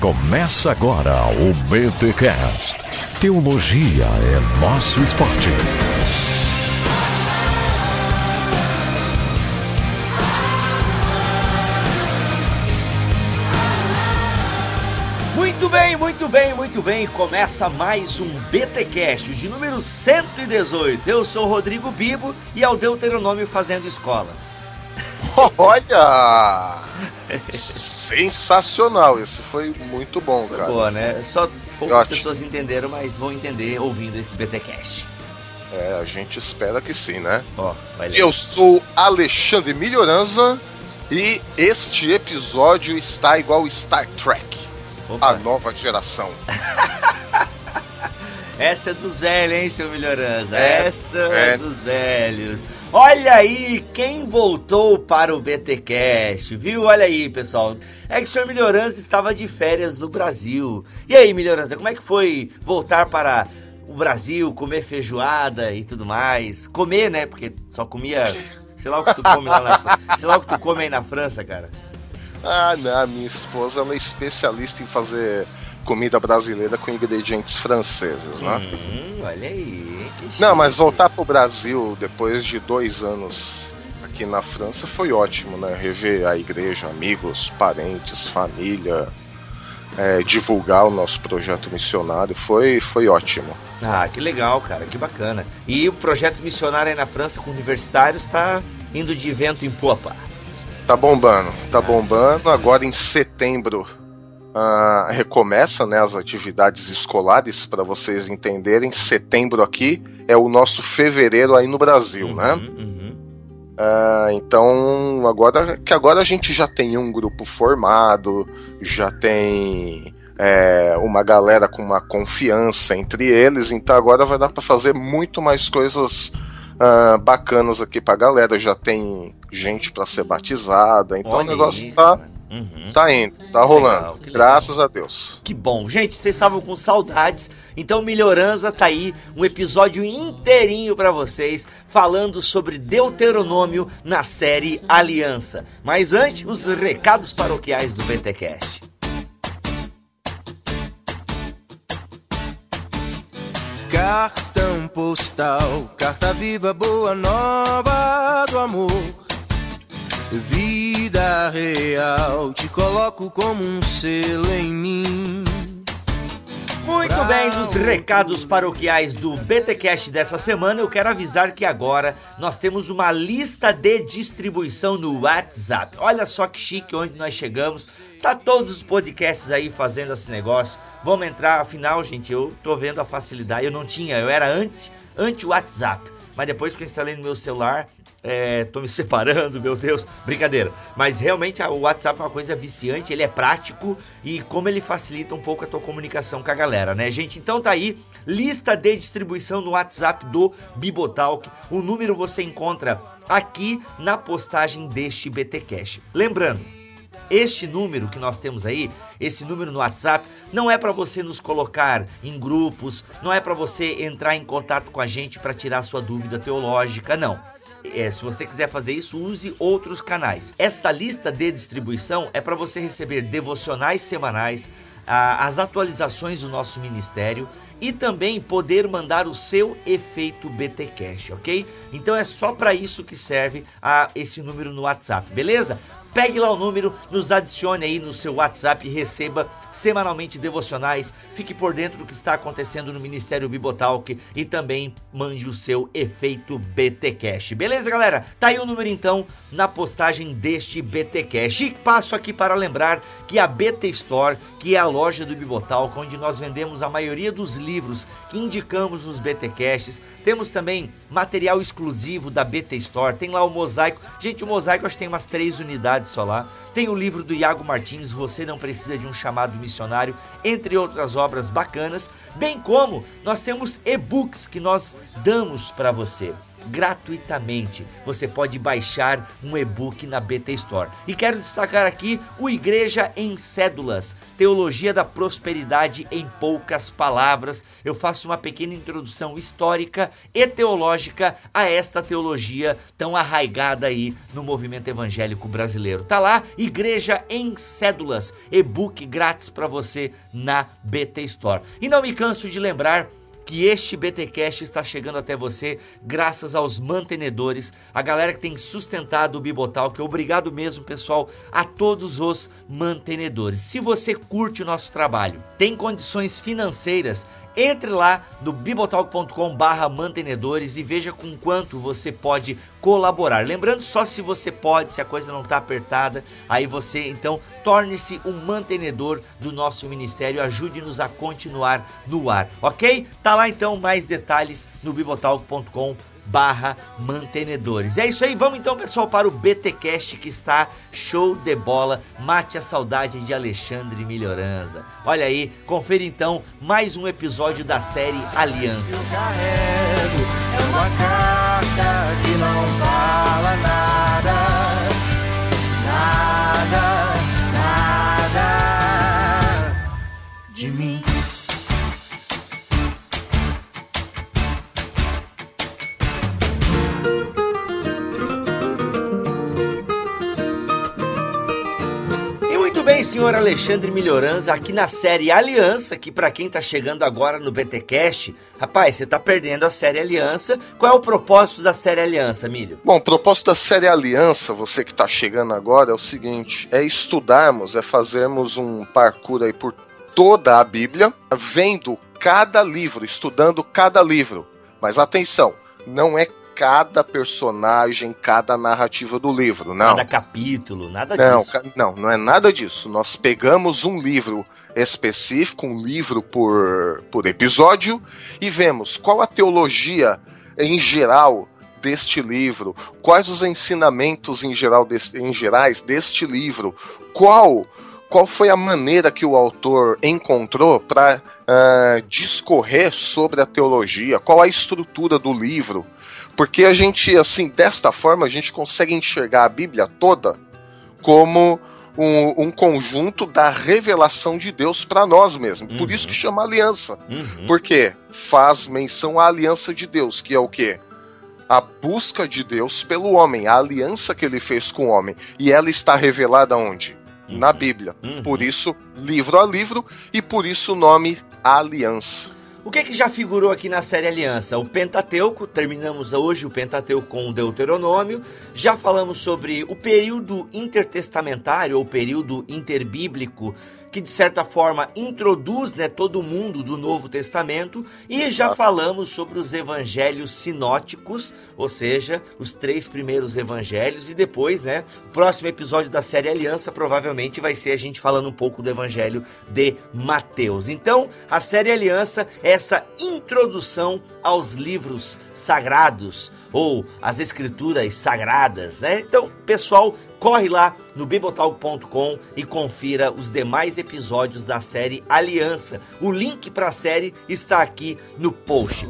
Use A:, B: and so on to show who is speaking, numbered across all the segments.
A: Começa agora o BTCast. Teologia é nosso esporte.
B: Muito bem, muito bem, muito bem. Começa mais um BTcast de número 118. Eu sou o Rodrigo Bibo e é o Deuteronômio fazendo escola.
C: Olha! Sensacional, esse foi muito bom, cara.
B: Boa, né? Só poucas Ótimo. pessoas entenderam, mas vão entender ouvindo esse BTcast.
C: É, a gente espera que sim, né?
B: Ó,
C: Eu sou Alexandre Melhoranza e este episódio está igual Star Trek. Opa. A nova geração.
B: Essa é dos velhos, hein, seu Melhorança? É, Essa é, é dos velhos. Olha aí quem voltou para o BTcast, viu? Olha aí, pessoal. É que o senhor Melhorança estava de férias no Brasil. E aí, Melhorança, como é que foi voltar para o Brasil, comer feijoada e tudo mais? Comer, né? Porque só comia, sei lá o que tu come lá na, sei lá o que tu come aí na França, cara.
C: Ah, não, minha esposa ela é especialista em fazer comida brasileira com ingredientes franceses, né?
B: Hum, olha aí.
C: Não, mas voltar pro Brasil depois de dois anos aqui na França foi ótimo, né? Rever a igreja, amigos, parentes, família, é, divulgar o nosso projeto missionário foi, foi ótimo.
B: Ah, que legal, cara, que bacana. E o projeto missionário aí na França com universitários está indo de vento em popa.
C: Tá bombando, tá bombando. Agora em setembro uh, recomeça né, as atividades escolares, para vocês entenderem. Setembro aqui é o nosso fevereiro aí no Brasil, uhum, né? Uhum. Uh, então, agora que agora a gente já tem um grupo formado, já tem é, uma galera com uma confiança entre eles, então agora vai dar para fazer muito mais coisas uh, bacanas aqui pra galera. Já tem gente para ser batizada, então Olha o negócio isso, tá. Uhum. Tá indo, tá rolando. Legal, Graças a Deus.
B: Que bom. Gente, vocês estavam com saudades, então Melhorança tá aí, um episódio inteirinho para vocês, falando sobre Deuteronômio na série Aliança. Mas antes, os recados paroquiais do BTcast.
D: Cartão postal, carta viva, boa nova do amor. Vida real, te coloco como um selo em mim.
B: Muito bem, dos recados paroquiais do BTcast dessa semana, eu quero avisar que agora nós temos uma lista de distribuição no WhatsApp. Olha só que chique onde nós chegamos. Tá todos os podcasts aí fazendo esse negócio. Vamos entrar, afinal, gente, eu tô vendo a facilidade. Eu não tinha, eu era antes, anti-WhatsApp. Mas depois que eu instalei no meu celular, é, tô me separando, meu Deus, brincadeira. Mas realmente o WhatsApp é uma coisa viciante, ele é prático e como ele facilita um pouco a tua comunicação com a galera, né, gente? Então tá aí, lista de distribuição no WhatsApp do Bibotalk. O número você encontra aqui na postagem deste BTcast. Lembrando, este número que nós temos aí, esse número no WhatsApp, não é para você nos colocar em grupos, não é para você entrar em contato com a gente para tirar sua dúvida teológica, não. É, se você quiser fazer isso, use outros canais. Essa lista de distribuição é para você receber devocionais semanais, as atualizações do nosso ministério e também poder mandar o seu efeito BT Cash, ok? Então é só para isso que serve a esse número no WhatsApp, beleza? Pegue lá o número, nos adicione aí no seu WhatsApp e receba semanalmente devocionais. Fique por dentro do que está acontecendo no Ministério Bibotalk e também mande o seu efeito BT Cash. Beleza, galera? Tá aí o número então na postagem deste BT Cash. E passo aqui para lembrar que a BT Store, que é a loja do Bibotalk, onde nós vendemos a maioria dos livros que indicamos nos BT temos também material exclusivo da BT Store, tem lá o mosaico. Gente, o mosaico acho que tem umas três unidades lá. Tem o livro do Iago Martins, Você Não Precisa de um Chamado Missionário, entre outras obras bacanas. Bem como nós temos e-books que nós damos para você gratuitamente. Você pode baixar um e-book na BT Store. E quero destacar aqui o Igreja em Cédulas, Teologia da Prosperidade em poucas palavras. Eu faço uma pequena introdução histórica e teológica a esta teologia tão arraigada aí no movimento evangélico brasileiro. Tá lá, Igreja em Cédulas, e-book grátis para você na BT Store. E não me canso de lembrar que este BTcast está chegando até você graças aos mantenedores, a galera que tem sustentado o Bibotal, que obrigado mesmo, pessoal, a todos os mantenedores. Se você curte o nosso trabalho, tem condições financeiras, entre lá no bibotalk.com barra mantenedores e veja com quanto você pode colaborar. Lembrando só se você pode, se a coisa não está apertada, aí você então torne-se um mantenedor do nosso ministério, ajude-nos a continuar no ar, ok? Tá lá então mais detalhes no bibotalk.com barra mantenedores. É isso aí, vamos então pessoal para o BTcast que está show de bola, mate a saudade de Alexandre Melhoranza. Olha aí, confere então mais um episódio da série Aliança. Eu carrego, é uma carta que não fala nada, nada, nada de mim. Bem, senhor Alexandre Melhoranza, aqui na série Aliança, que para quem tá chegando agora no BTcast, rapaz, você tá perdendo a série Aliança. Qual é o propósito da série Aliança, Milho?
C: Bom, o propósito da série Aliança, você que tá chegando agora, é o seguinte, é estudarmos, é fazermos um parkour aí por toda a Bíblia, vendo cada livro, estudando cada livro. Mas atenção, não é cada personagem, cada narrativa do livro, não.
B: Cada capítulo, nada
C: não,
B: disso.
C: Não, não é nada disso. Nós pegamos um livro específico, um livro por, por episódio, e vemos qual a teologia em geral deste livro, quais os ensinamentos em geral deste, em gerais deste livro, qual qual foi a maneira que o autor encontrou para uh, ah, discorrer sobre a teologia, qual a estrutura do livro, porque a gente, assim, desta forma, a gente consegue enxergar a Bíblia toda como um, um conjunto da revelação de Deus para nós mesmos. Uhum. Por isso que uhum. chama aliança. Uhum. Porque faz menção à aliança de Deus, que é o quê? A busca de Deus pelo homem, a aliança que ele fez com o homem. E ela está revelada onde? Uhum. Na Bíblia. Uhum. Por isso, livro a livro, e por isso o nome Aliança.
B: O que, que já figurou aqui na série Aliança? O Pentateuco, terminamos hoje o Pentateuco com o Deuteronômio, já falamos sobre o período intertestamentário ou período interbíblico que de certa forma introduz né, todo mundo do Novo Testamento e já falamos sobre os evangelhos sinóticos, ou seja, os três primeiros evangelhos e depois, né, o próximo episódio da série Aliança provavelmente vai ser a gente falando um pouco do evangelho de Mateus. Então, a série Aliança é essa introdução aos livros sagrados ou as escrituras sagradas, né? Então, pessoal, corre lá no bibotalk.com e confira os demais episódios da série Aliança. O link para a série está aqui no post.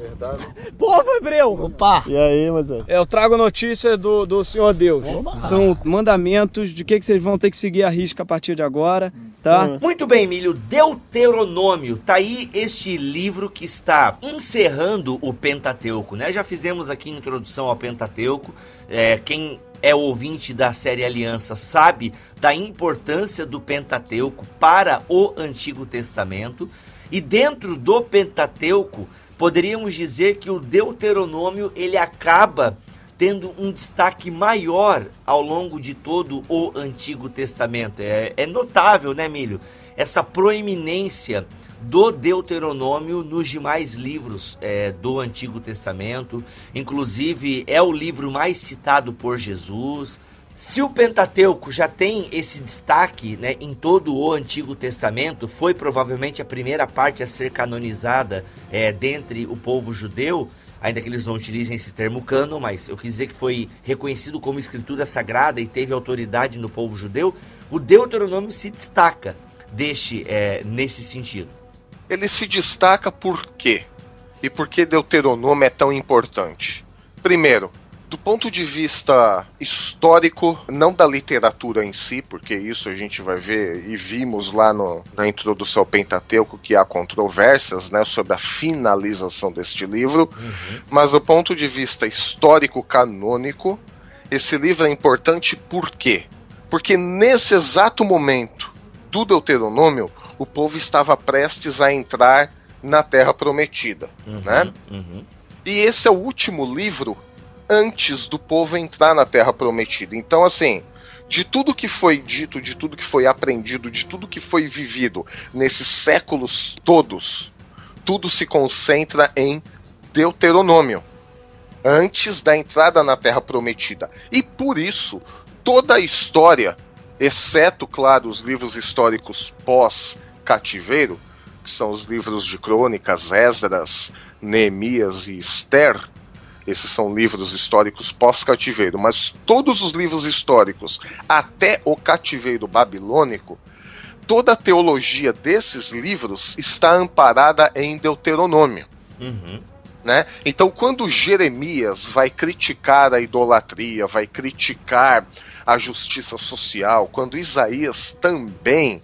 E: Povo hebreu!
F: Opa!
E: E aí, mas Eu trago notícia do, do Senhor Deus. Opa. São mandamentos de que, que vocês vão ter que seguir a risca a partir de agora. Tá?
B: Muito bem, Milho. Deuteronômio. Tá aí este livro que está encerrando o Pentateuco, né? Já fizemos aqui introdução ao Pentateuco. É, quem é ouvinte da série Aliança sabe da importância do Pentateuco para o Antigo Testamento. E dentro do Pentateuco, poderíamos dizer que o Deuteronômio ele acaba tendo um destaque maior ao longo de todo o Antigo Testamento. É, é notável, né, Milho? Essa proeminência do Deuteronômio nos demais livros é, do Antigo Testamento. Inclusive, é o livro mais citado por Jesus. Se o Pentateuco já tem esse destaque né, em todo o Antigo Testamento, foi provavelmente a primeira parte a ser canonizada é, dentre o povo judeu ainda que eles não utilizem esse termo cano, mas eu quis dizer que foi reconhecido como escritura sagrada e teve autoridade no povo judeu, o Deuteronômio se destaca deste, é, nesse sentido.
C: Ele se destaca por quê? E por que Deuteronômio é tão importante? Primeiro, do ponto de vista histórico, não da literatura em si, porque isso a gente vai ver e vimos lá no, na introdução ao Pentateuco que há controvérsias né, sobre a finalização deste livro, uhum. mas do ponto de vista histórico canônico, esse livro é importante por quê? Porque nesse exato momento do Deuteronômio, o povo estava prestes a entrar na Terra Prometida, uhum, né? Uhum. E esse é o último livro antes do povo entrar na Terra Prometida. Então, assim, de tudo que foi dito, de tudo que foi aprendido, de tudo que foi vivido nesses séculos todos, tudo se concentra em Deuteronômio, antes da entrada na Terra Prometida. E por isso, toda a história, exceto, claro, os livros históricos pós-cativeiro, que são os livros de crônicas, Esdras, Neemias e Esther, esses são livros históricos pós-cativeiro, mas todos os livros históricos até o cativeiro babilônico, toda a teologia desses livros está amparada em Deuteronômio. Uhum. Né? Então, quando Jeremias vai criticar a idolatria, vai criticar a justiça social, quando Isaías também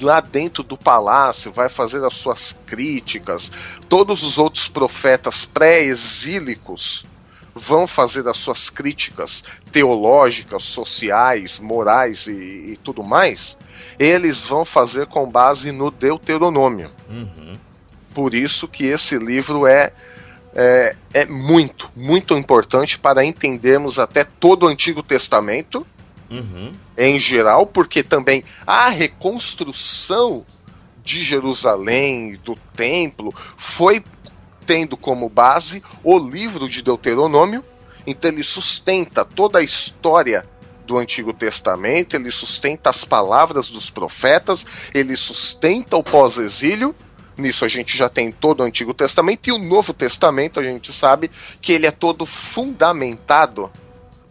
C: lá dentro do palácio vai fazer as suas críticas. Todos os outros profetas pré-exílicos vão fazer as suas críticas teológicas, sociais, morais e, e, tudo mais. Eles vão fazer com base no Deuteronômio. Uhum. Por isso que esse livro é, é, é muito, muito importante para entendermos até todo o Antigo Testamento uhum. em geral, porque também a reconstrução de Jerusalém, do templo, foi tendo como base o livro de Deuteronômio. Então ele sustenta toda a história do Antigo Testamento, ele sustenta as palavras dos profetas, ele sustenta o pós-exílio. Nisso a gente já tem todo o Antigo Testamento e o Novo Testamento, a gente sabe que ele é todo fundamentado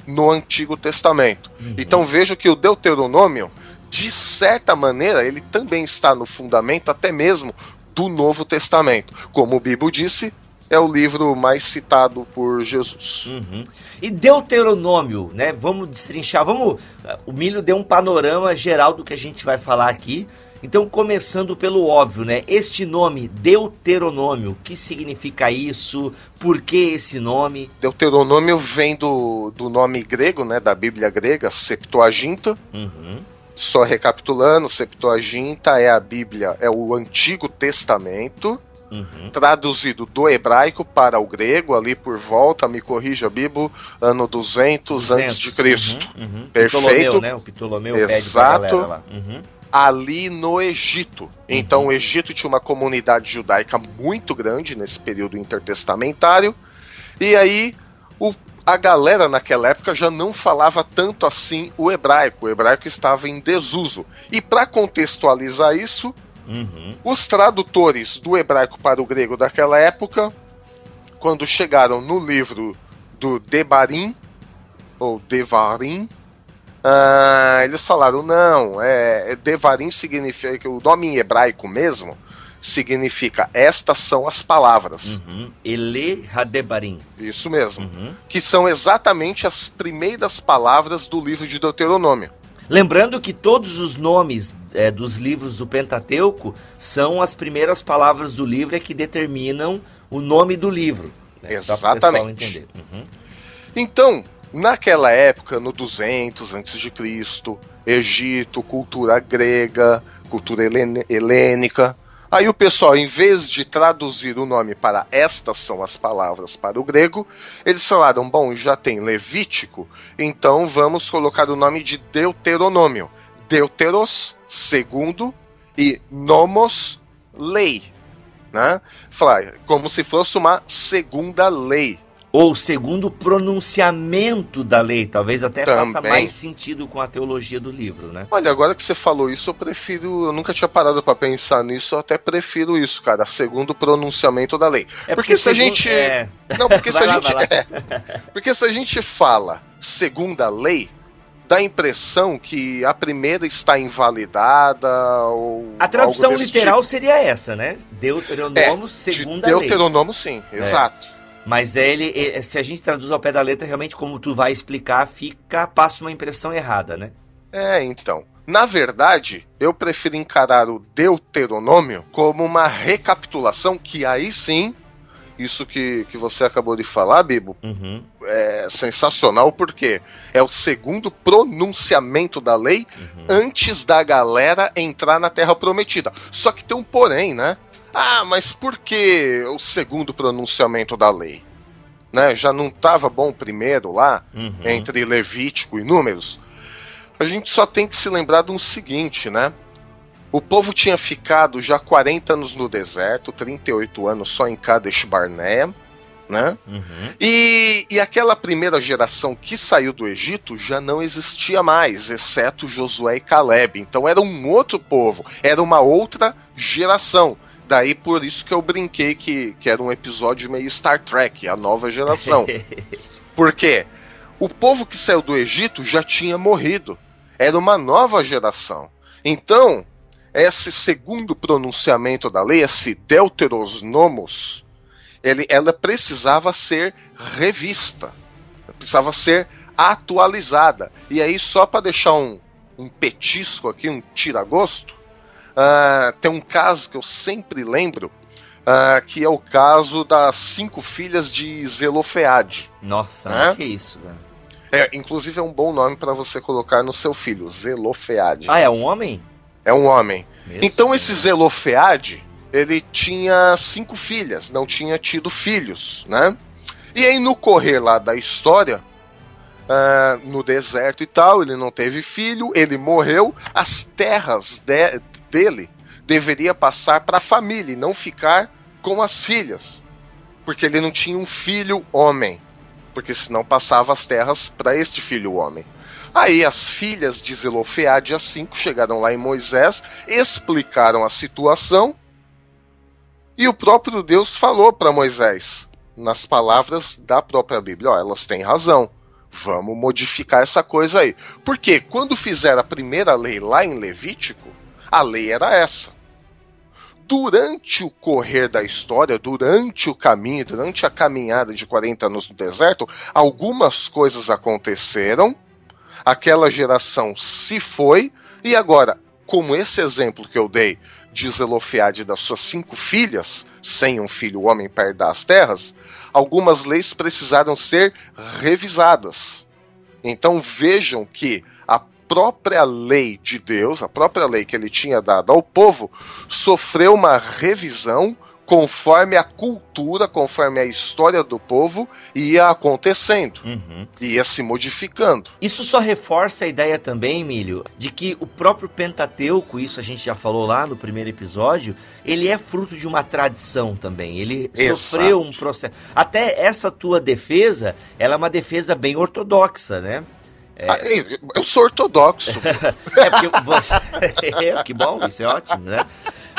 C: no Antigo Testamento. Uhum. Então vejo que o Deuteronômio, de certa maneira, ele também está no fundamento até mesmo do Novo Testamento. Como o Bibo disse, é o livro mais citado por Jesus.
B: Uhum. E Deuteronômio, né? Vamos destrinchar, vamos. O Milho deu um panorama geral do que a gente vai falar aqui. Então, começando pelo óbvio, né? Este nome, Deuteronômio, que significa isso? Por que esse nome?
C: Deuteronômio vem do, do nome grego, né? Da Bíblia grega, Septuaginta. Uhum. Só recapitulando, Septuaginta é a Bíblia, é o Antigo Testamento. Uhum. Traduzido do hebraico para o grego, ali por volta, me corrija, Bibo, ano 200, 200. antes de Cristo. Uhum, uhum. Perfeito. Ptolomeu,
B: né? O Ptolomeu
C: Exato. lá. Uhum ali no Egito. Então, o Egito tinha uma comunidade judaica muito grande nesse período intertestamentário. E aí, o, a galera naquela época já não falava tanto assim o hebraico. O hebraico estava em desuso. E para contextualizar isso, uhum. os tradutores do hebraico para o grego daquela época, quando chegaram no livro do Debarim, ou Devarim, ah, eles falaram, não, é, é, Devarim significa, o nome em hebraico mesmo, significa estas são as palavras.
B: Uhum. Ele Hadebarim.
C: Isso mesmo. Uhum. Que são exatamente as primeiras palavras do livro de Deuteronômio.
B: Lembrando que todos os nomes é, dos livros do Pentateuco são as primeiras palavras do livro é que determinam o nome do livro.
C: Né? Exatamente. Uhum. Então, Naquela época, no 200 a.C., Egito, cultura grega, cultura helênica. Aí o pessoal, em vez de traduzir o nome para estas são as palavras para o grego, eles falaram: bom, já tem Levítico, então vamos colocar o nome de Deuteronômio. Deuteros, segundo, e nomos, lei. Né? Falar, como se fosse uma segunda lei
B: ou segundo o pronunciamento da lei, talvez até Também. faça mais sentido com a teologia do livro, né?
C: Olha, agora que você falou isso, eu prefiro, eu nunca tinha parado para pensar nisso, eu até prefiro isso, cara, segundo o pronunciamento da lei. É porque, porque se segundo, a gente é... Não, porque se a lá, gente é... Porque se a gente fala segundo a lei, dá a impressão que a primeira está invalidada ou
B: A tradução literal tipo. seria essa, né? Deuteronômio é, segundo a lei.
C: Deuteronômio sim, é. exato.
B: Mas é ele, é, se a gente traduz ao pé da letra, realmente, como tu vai explicar, fica, passa uma impressão errada, né?
C: É, então. Na verdade, eu prefiro encarar o Deuteronômio como uma recapitulação que aí sim, isso que, que você acabou de falar, Bibo,
B: Uhum,
C: é sensacional porque é o segundo pronunciamento da lei
B: uhum.
C: antes da galera entrar na Terra Prometida. Só que tem um porém, né? Ah, mas por que o segundo pronunciamento da lei? Né? Já não estava bom o primeiro lá,
B: Uhum.
C: entre Levítico e Números? A gente só tem que se lembrar um seguinte, né? O povo tinha ficado já 40 anos no deserto, 38 anos só em Kadesh Barnea, né?
B: Uhum.
C: E, e aquela primeira geração que saiu do Egito já não existia mais, exceto Josué e Caleb. Então era um outro povo, era uma outra geração. Daí por isso que eu brinquei que, que era um episódio meio Star Trek, a nova geração. Por quê? O povo que saiu do Egito já tinha morrido. Era uma nova geração. Então, esse segundo pronunciamento da lei, esse Deuteros Nomos, ele, ela precisava ser revista, precisava ser atualizada. E aí, só para deixar um, um petisco aqui, um tiragosto, ah, tem um caso que eu sempre lembro, ah, que é o caso das cinco filhas de Zelofeade.
B: Nossa,
C: Hã?
B: que isso, velho.
C: É, inclusive é um bom nome para você colocar no seu filho, Zelofeade.
B: Ah, é um homem?
C: É um homem. Então esse Zelofeade, ele tinha cinco filhas, não tinha tido filhos, né? E aí no correr lá da história, ah, no deserto e tal, ele não teve filho, ele morreu, as terras de- dele deveria passar para a família e não ficar com as filhas, porque ele não tinha um filho homem, porque senão passava as terras para este filho homem. Aí as filhas de Zelofeade, as cinco, chegaram lá em Moisés, explicaram a situação, e o próprio Deus falou para Moisés, nas palavras da própria Bíblia: elas têm razão, vamos modificar essa coisa aí. Porque quando fizeram a primeira lei lá em Levítico, a lei era essa. Durante o correr da história, durante o caminho, durante a caminhada de 40 anos no deserto, algumas coisas aconteceram, aquela geração se foi, e agora, como esse exemplo que eu dei de Zelofeade das suas cinco filhas, sem um filho homem para herdar as terras, algumas leis precisaram ser revisadas. Então vejam que própria lei de Deus, a própria lei que ele tinha dado ao povo, sofreu uma revisão conforme a cultura, conforme a história do povo ia acontecendo,
B: Uhum.
C: ia se modificando.
B: Isso só reforça a ideia também, Emílio, de que o próprio Pentateuco, isso a gente já falou lá no primeiro episódio, ele é fruto de uma tradição também. Ele
C: Exato.
B: sofreu um processo. Até essa tua defesa, ela é uma defesa bem ortodoxa, né?
C: Ah, eu- Eu sou ortodoxo.
B: É porque você... é, que bom, isso é ótimo, né?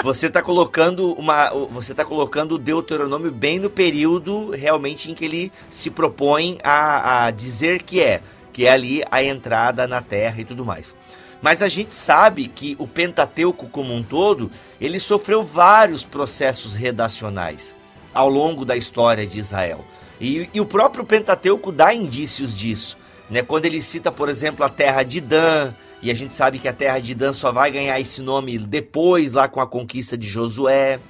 B: Você está colocando uma, você tá colocando o Deuteronômio bem no período realmente em que ele se propõe a, a dizer que é, que é ali a entrada na Terra e tudo mais. Mas a gente sabe que o Pentateuco como um todo, ele sofreu vários processos redacionais ao longo da história de Israel. E, e o próprio Pentateuco dá indícios disso. Né? Quando ele cita, por exemplo, a terra de Dan, e a gente sabe que a terra de Dan só vai ganhar esse nome depois, lá com a conquista de Josué.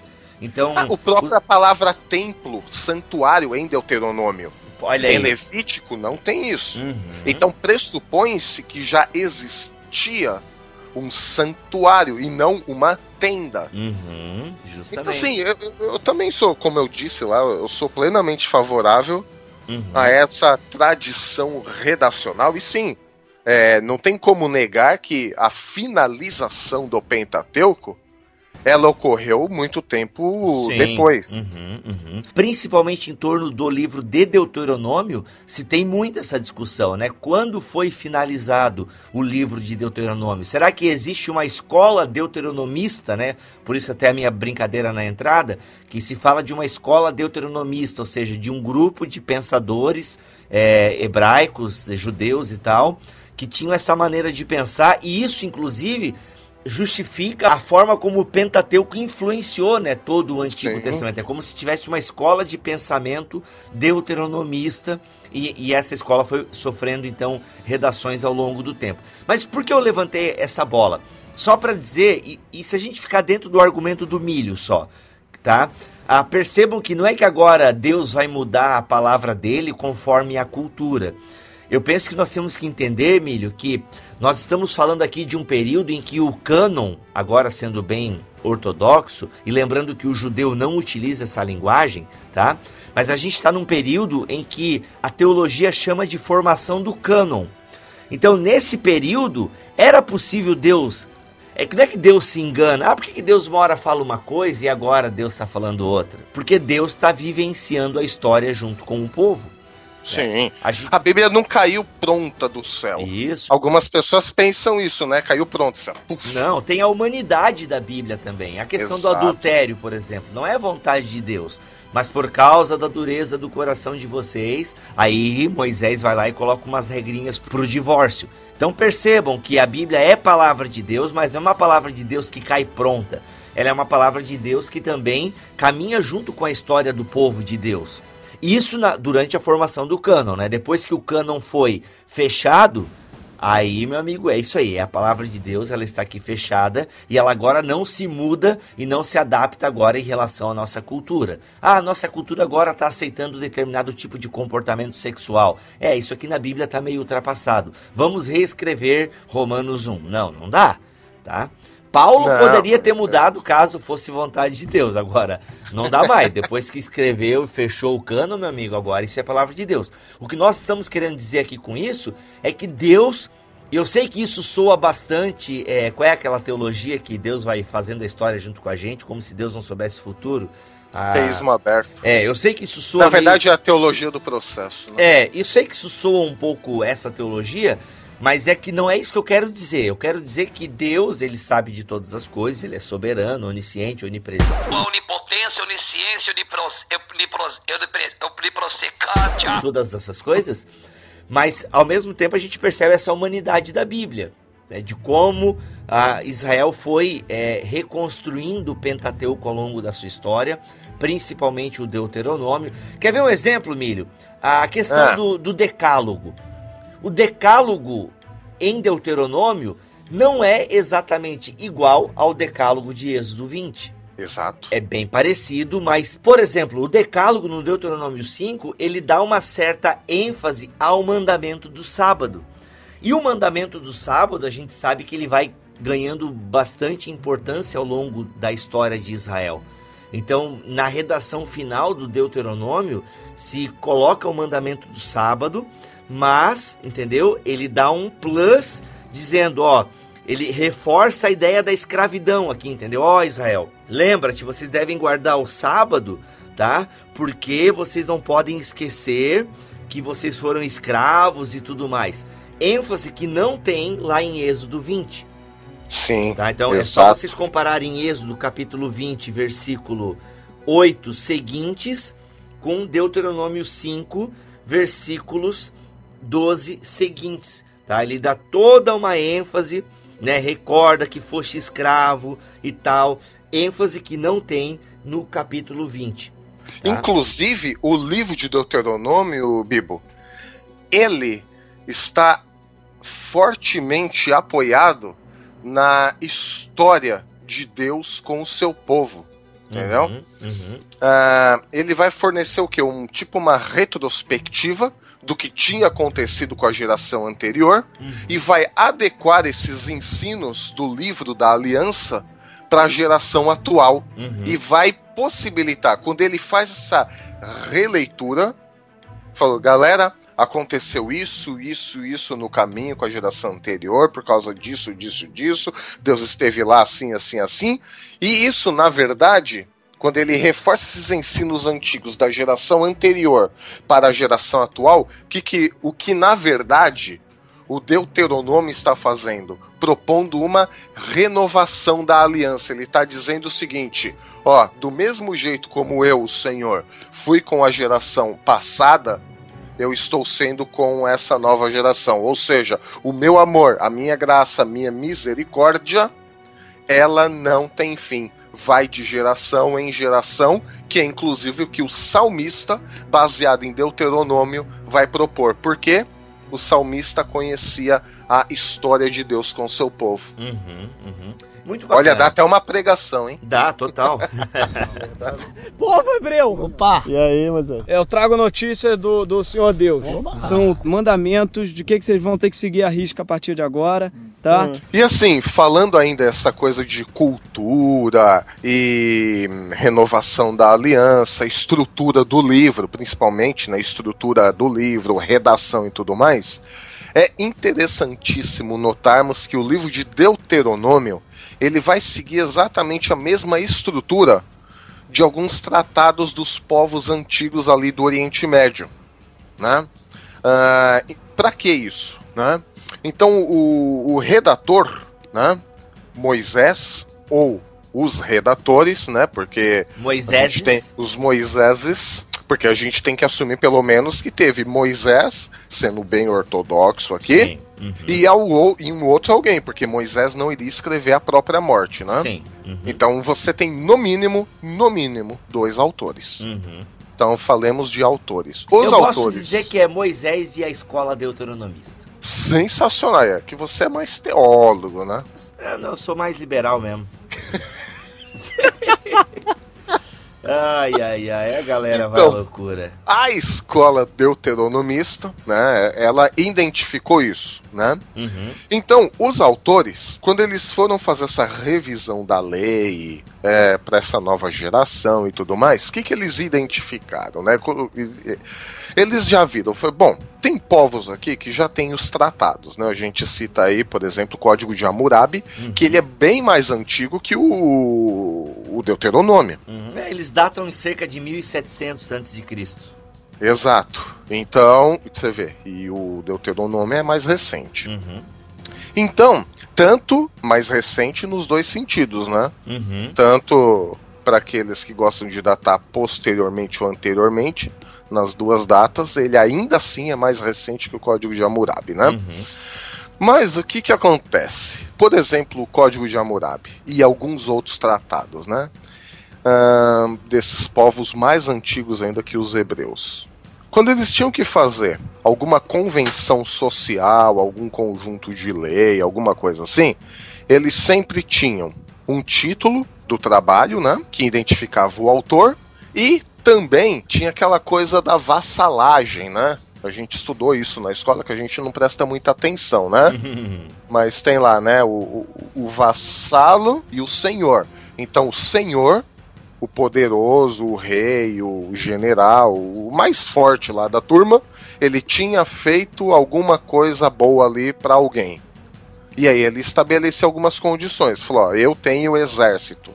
B: Então,
C: Ah, o própria palavra templo, santuário em Deuteronômio.
B: olha
C: Em
B: aí.
C: Levítico não tem isso.
B: Uhum.
C: Então pressupõe-se que já existia um santuário e não uma tenda.
B: Uhum.
C: Então, assim, eu- eu também sou, como eu disse lá, eu sou plenamente favorável
B: Uhum.
C: a essa tradição redacional. E sim, é, não tem como negar que a finalização do Pentateuco ela ocorreu muito tempo
B: Sim.
C: depois.
B: Uhum, uhum. Principalmente em torno do livro de Deuteronômio, se tem muito essa discussão, né? Quando foi finalizado o livro de Deuteronômio? Será que existe uma escola deuteronomista, né? Por isso até a minha brincadeira na entrada, que se fala de uma escola deuteronomista, ou seja, de um grupo de pensadores é, hebraicos, judeus e tal, que tinham essa maneira de pensar, e isso, inclusive, justifica a forma como o Pentateuco influenciou né, todo o Antigo
C: Sim.
B: Testamento. É como se tivesse uma escola de pensamento deuteronomista e, e, essa escola foi sofrendo então redações ao longo do tempo. Mas por que eu levantei essa bola? Só para dizer, e, e, se a gente ficar dentro do argumento do milho só, tá? Ah, percebam que não é que agora Deus vai mudar a palavra dele conforme a cultura. Eu penso que nós temos que entender, Milho, que nós estamos falando aqui de um período em que o cânon, agora sendo bem ortodoxo, e lembrando que o judeu não utiliza essa linguagem, tá? Mas a gente está num período em que a teologia chama de formação do cânon. Então, nesse período, era possível Deus. É que não é que Deus se engana. Ah, por que Deus uma hora fala uma coisa e agora Deus está falando outra? Porque Deus está vivenciando a história junto com o povo.
C: Sim. É. A, gente... a, Bíblia não caiu pronta do céu.
B: Isso.
C: Algumas pessoas pensam isso, né? Caiu pronto. Puf.
B: Não, tem a humanidade da Bíblia também. A questão Exato. do adultério, por exemplo, não é vontade de Deus. Mas por causa da dureza do coração de vocês, aí Moisés vai lá e coloca umas regrinhas pro divórcio. Então percebam que a Bíblia é palavra de Deus, mas é uma palavra de Deus que cai pronta. Ela é uma palavra de Deus que também caminha junto com a história do povo de Deus. Isso na, durante a formação do cânon, né? Depois que o cânon foi fechado, Aí, meu amigo, é isso aí. É a palavra de Deus, ela está aqui fechada e ela agora não se muda e não se adapta agora em relação à nossa cultura. Ah, a nossa cultura agora está aceitando determinado tipo de comportamento sexual. É, isso aqui na Bíblia está meio ultrapassado. Vamos reescrever Romanos 1. Não, não dá, tá? Paulo não, poderia ter mudado caso fosse vontade de Deus. Agora, não dá mais. Depois que escreveu e fechou o cano, meu amigo, agora isso é palavra de Deus. O que nós estamos querendo dizer aqui com isso é que Deus. Eu sei que isso soa bastante. É, qual é aquela teologia que Deus vai fazendo a história junto com a gente, como se Deus não soubesse o futuro?
C: Ah, Teísmo aberto.
B: É, eu sei que isso soa.
C: Na verdade, meio... é a teologia do processo.
B: Né? É, eu sei que isso soa um pouco essa teologia, mas é que não é isso que eu quero dizer. Eu quero dizer que Deus, ele sabe de todas as coisas, ele é soberano, onisciente, onipresente.
F: Onipotência, onisciência, onipros,
B: Todas essas coisas. Mas, ao mesmo tempo, a gente percebe essa humanidade da Bíblia. Né, de como a Israel foi é, reconstruindo o Pentateuco ao longo da sua história, principalmente o Deuteronômio. Quer ver um exemplo, Milho? A questão é. do, do decálogo. O decálogo em Deuteronômio não é exatamente igual ao decálogo de Êxodo 20.
C: Exato.
B: É bem parecido, mas, por exemplo, o decálogo no Deuteronômio 5, ele dá uma certa ênfase ao mandamento do sábado. E o mandamento do sábado, a gente sabe que ele vai ganhando bastante importância ao longo da história de Israel. Então, na redação final do Deuteronômio, se coloca o mandamento do sábado, mas, entendeu? Ele dá um plus dizendo, ó, ele reforça a ideia da escravidão aqui, entendeu? Ó, Israel, lembra-te, vocês devem guardar o sábado, tá? Porque vocês não podem esquecer que vocês foram escravos e tudo mais. ênfase que não tem lá em Êxodo 20.
C: Sim.
B: Tá? Então exato. é só vocês compararem Êxodo capítulo 20, versículo 8 seguintes com Deuteronômio 5, versículos 12 seguintes. Tá? Ele dá toda uma ênfase, né? recorda que foste escravo e tal, ênfase que não tem no capítulo 20.
C: Tá? Inclusive, o livro de Deuteronômio, Bibo, ele está fortemente apoiado na história de Deus com o seu povo. Entendeu? Uhum, uhum. Uh, ele vai fornecer o que? Um tipo uma retrospectiva do que tinha acontecido com a geração anterior uhum. e vai adequar esses ensinos do livro da aliança para a geração atual uhum. e vai possibilitar quando ele faz essa releitura, falou, galera, aconteceu isso, isso, isso no caminho com a geração anterior, por causa disso, disso, disso. Deus esteve lá assim, assim, assim. E isso, na verdade, quando ele reforça esses ensinos antigos da geração anterior para a geração atual, que, que, o que na verdade o Deuteronômio está fazendo? Propondo uma renovação da aliança. Ele está dizendo o seguinte: ó, do mesmo jeito como eu, o Senhor, fui com a geração passada, eu estou sendo com essa nova geração. Ou seja, o meu amor, a minha graça, a minha misericórdia ela não tem fim. Vai de geração em geração, que é inclusive o que o salmista, baseado em Deuteronômio, vai propor. Por quê? O salmista conhecia a história de Deus com seu povo.
B: Uhum, uhum. Muito bacana.
C: Olha, dá até uma pregação, hein?
B: Dá, total.
E: Povo hebreu!
G: Opa!
E: E aí, Moisés? Eu trago notícia do, do Senhor Deus. São mandamentos de que, que vocês vão ter que seguir a risca a partir de agora, tá?
C: E assim, falando ainda essa coisa de cultura e renovação da aliança, estrutura do livro, principalmente, né, estrutura do livro, redação e tudo mais, é interessantíssimo notarmos que o livro de Deuteronômio ele vai seguir exatamente a mesma estrutura de alguns tratados dos povos antigos ali do Oriente Médio, né? Uh, Para que isso, né? Então o, o redator, né? Moisés ou os redatores, né? Porque
B: Moisés.
C: a gente tem os Moiséses, porque a gente tem que assumir pelo menos que teve Moisés, sendo bem ortodoxo aqui,
B: Sim. Uhum.
C: e, ao, e um outro alguém, porque Moisés não iria escrever a própria morte, né?
B: Sim. Uhum.
C: Então você tem no mínimo, no mínimo, dois autores.
B: Uhum.
C: Então falemos de autores. Os
B: Eu posso
C: autores.
B: dizer que é Moisés e a escola deuteronomista.
C: Sensacional, é que você é mais teólogo, né?
B: Eu, não, eu sou mais liberal mesmo. ai, ai, ai, a galera vai à
C: Então.
B: loucura.
C: A escola deuteronomista, né? Ela identificou isso, né?
B: Uhum.
C: Então, os autores, quando eles foram fazer essa revisão da lei é, para essa nova geração e tudo mais, o que, que eles identificaram? Né? Eles já viram, foi bom, tem povos aqui que já têm os tratados, né? A gente cita aí, por exemplo, o Código de Hammurabi, que ele é bem mais antigo que o, o Deuteronômio.
B: Uhum. É, eles datam em cerca de 1700 antes de Cristo.
C: Exato. Então, você vê, e o Deuteronômio é mais recente.
B: Uhum.
C: Então, tanto mais recente nos dois sentidos, né?
B: Uhum.
C: Tanto para aqueles que gostam de datar posteriormente ou anteriormente, nas duas datas, ele ainda assim é mais recente que o Código de Hammurabi, né?
B: Uhum.
C: Mas o que que acontece? Por exemplo, o Código de Hammurabi e alguns outros tratados, né? Ahn, desses povos mais antigos ainda que os hebreus. Quando eles tinham que fazer alguma convenção social, algum conjunto de lei, alguma coisa assim, eles sempre tinham um título do trabalho, né? Que identificava o autor, e também tinha aquela coisa da vassalagem, né? A gente estudou isso na escola que a gente não presta muita atenção, né? Mas tem lá, né, o, o, o vassalo e o senhor. Então, o senhor, o poderoso, o rei, o general, o mais forte lá da turma, ele tinha feito alguma coisa boa ali para alguém. E aí ele estabeleceu algumas condições. Falou: ó, eu tenho exército.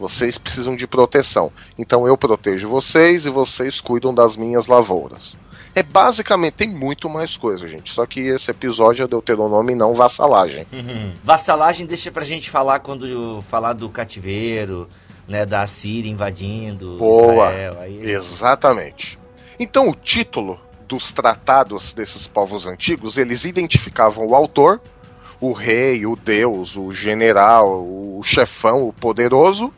C: Vocês precisam de proteção. Então eu protejo vocês e vocês cuidam das minhas lavouras. É basicamente, tem muito mais coisa, gente. Só que esse episódio é Deuteronômio e não vassalagem.
B: Uhum. Vassalagem deixa pra gente falar quando falar do cativeiro, né, da Síria invadindo
C: Boa.
B: Israel. Aí...
C: Exatamente. Então o título dos tratados desses povos antigos, eles identificavam o autor, o rei, o deus, o general, o chefão, o poderoso,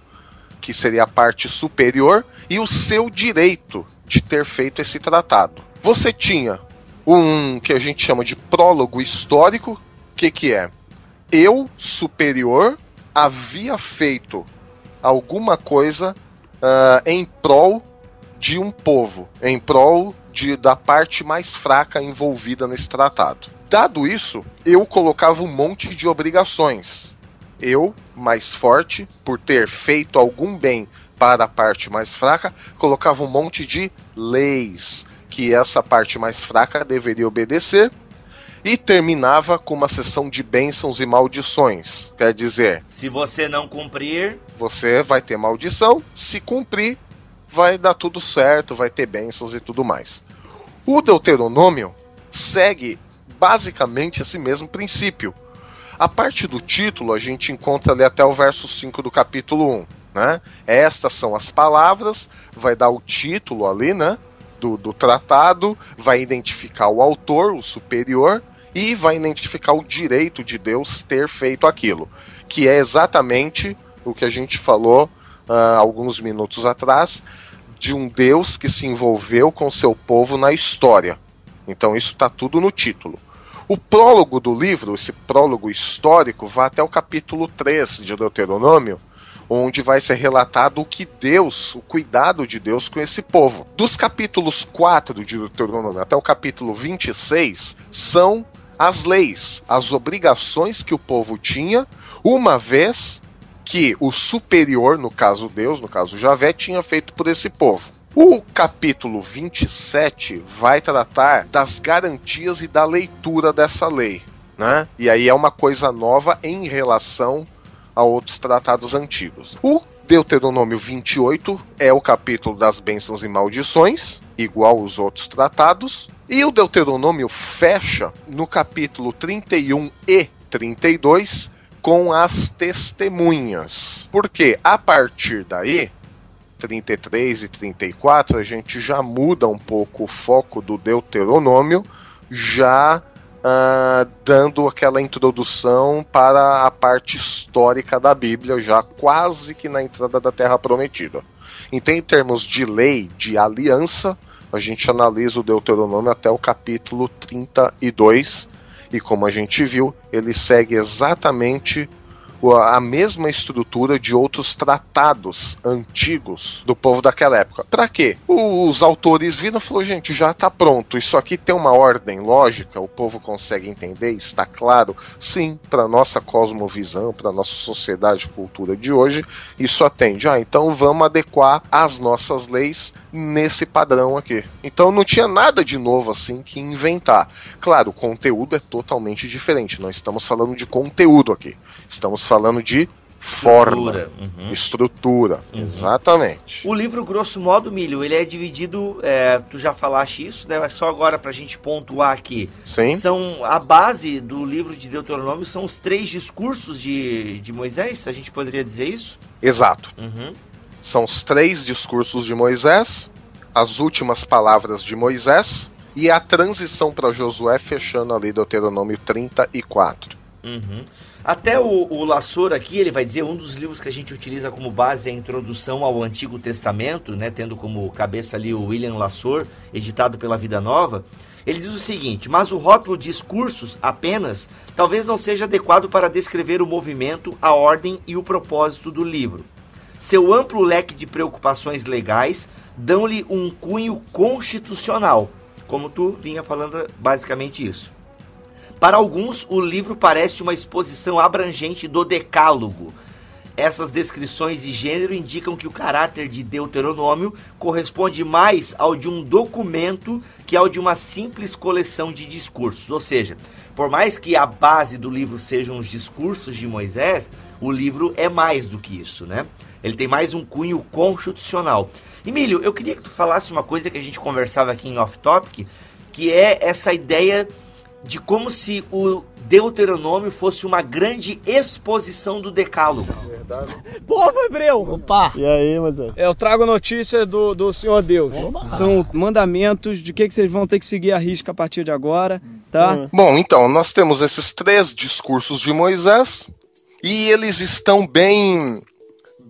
C: que seria a parte superior, e o seu direito de ter feito esse tratado. Você tinha um que a gente chama de prólogo histórico, que, que é? Eu, superior, havia feito alguma coisa ah, em prol de um povo, em prol de, da parte mais fraca envolvida nesse tratado. Dado isso, eu colocava um monte de obrigações. Eu, mais forte, por ter feito algum bem para a parte mais fraca, colocava um monte de leis que essa parte mais fraca deveria obedecer e terminava com uma sessão de bênçãos e maldições. Quer dizer,
B: Se você não cumprir,
C: você vai ter maldição, se cumprir, vai dar tudo certo, vai ter bênçãos e tudo mais. O Deuteronômio segue basicamente esse mesmo princípio. A parte do título a gente encontra ali até o verso 5 do capítulo 1. Né? Estas são as palavras, vai dar o título ali, né? Do, do tratado, vai identificar o autor, o superior, e vai identificar o direito de Deus ter feito aquilo. que é exatamente o que a gente falou uh, alguns minutos atrás, de um Deus que se envolveu com seu povo na história. Então isso está tudo no título. O prólogo do livro, esse prólogo histórico, vai até o capítulo 3 de Deuteronômio, onde vai ser relatado o que Deus, o cuidado de Deus com esse povo. Dos capítulos 4 de Deuteronômio até o capítulo 26 são as leis, as obrigações que o povo tinha, uma vez que o superior, no caso Deus, no caso Javé, tinha feito por esse povo. O capítulo 27 vai tratar das garantias e da leitura dessa lei. Né? E aí é uma coisa nova em relação a outros tratados antigos. O Deuteronômio 28 é o capítulo das bênçãos e maldições, igual os outros tratados. E o Deuteronômio fecha no capítulo 31 e 32 com as testemunhas. Porque a partir daí, 33 e 34, a gente já muda um pouco o foco do Deuteronômio, já uh, dando aquela introdução para a parte histórica da Bíblia, já quase que na entrada da Terra Prometida. Então, em termos de lei, de aliança, a gente analisa o Deuteronômio até o capítulo 32, e como a gente viu, ele segue exatamente a mesma estrutura de outros tratados antigos do povo daquela época. Para quê? Os autores viram e falaram, gente, já está pronto. Isso aqui tem uma ordem lógica, o povo consegue entender, está claro? Sim, para nossa cosmovisão, para nossa sociedade e cultura de hoje, isso atende. Ah, então vamos adequar as nossas leis nesse padrão aqui. Então não tinha nada de novo assim que inventar. Claro, o conteúdo é totalmente diferente. Não estamos falando de conteúdo aqui. Estamos falando de forma, estrutura, uhum. estrutura. Uhum. exatamente.
B: O livro, grosso modo, Milho, ele é dividido, é, tu já falaste isso, né? Mas só agora pra gente pontuar aqui.
C: Sim.
B: São, a base do livro de Deuteronômio são os três discursos de, de Moisés, a gente poderia dizer isso?
C: Exato. Uhum. São os três discursos de Moisés, as últimas palavras de Moisés e a transição para Josué fechando ali Deuteronômio 34.
B: Uhum. Até o, o Lassor aqui, ele vai dizer, um dos livros que a gente utiliza como base é a Introdução ao Antigo Testamento, né, tendo como cabeça ali o William Lassor, editado pela Vida Nova. Ele diz o seguinte: mas o rótulo discursos apenas talvez não seja adequado para descrever o movimento, a ordem e o propósito do livro. Seu amplo leque de preocupações legais dão-lhe um cunho constitucional, como tu vinha falando basicamente isso. Para alguns, o livro parece uma exposição abrangente do Decálogo. Essas descrições de gênero indicam que o caráter de Deuteronômio corresponde mais ao de um documento que ao de uma simples coleção de discursos. Ou seja, por mais que a base do livro sejam os discursos de Moisés, o livro é mais do que isso, né? Ele tem mais um cunho constitucional. Emílio, eu queria que tu falasse uma coisa que a gente conversava aqui em Off Topic, que é essa ideia de como se o Deuteronômio fosse uma grande exposição do Decálogo.
E: Verdade. Povo hebreu!
G: Opa!
E: E aí, Moisés? Eu trago notícia do, do Senhor Deus. Opa. São mandamentos de que, que vocês vão ter que seguir a risca a partir de agora, tá? Hum.
C: Bom, então, nós temos esses três discursos de Moisés e eles estão bem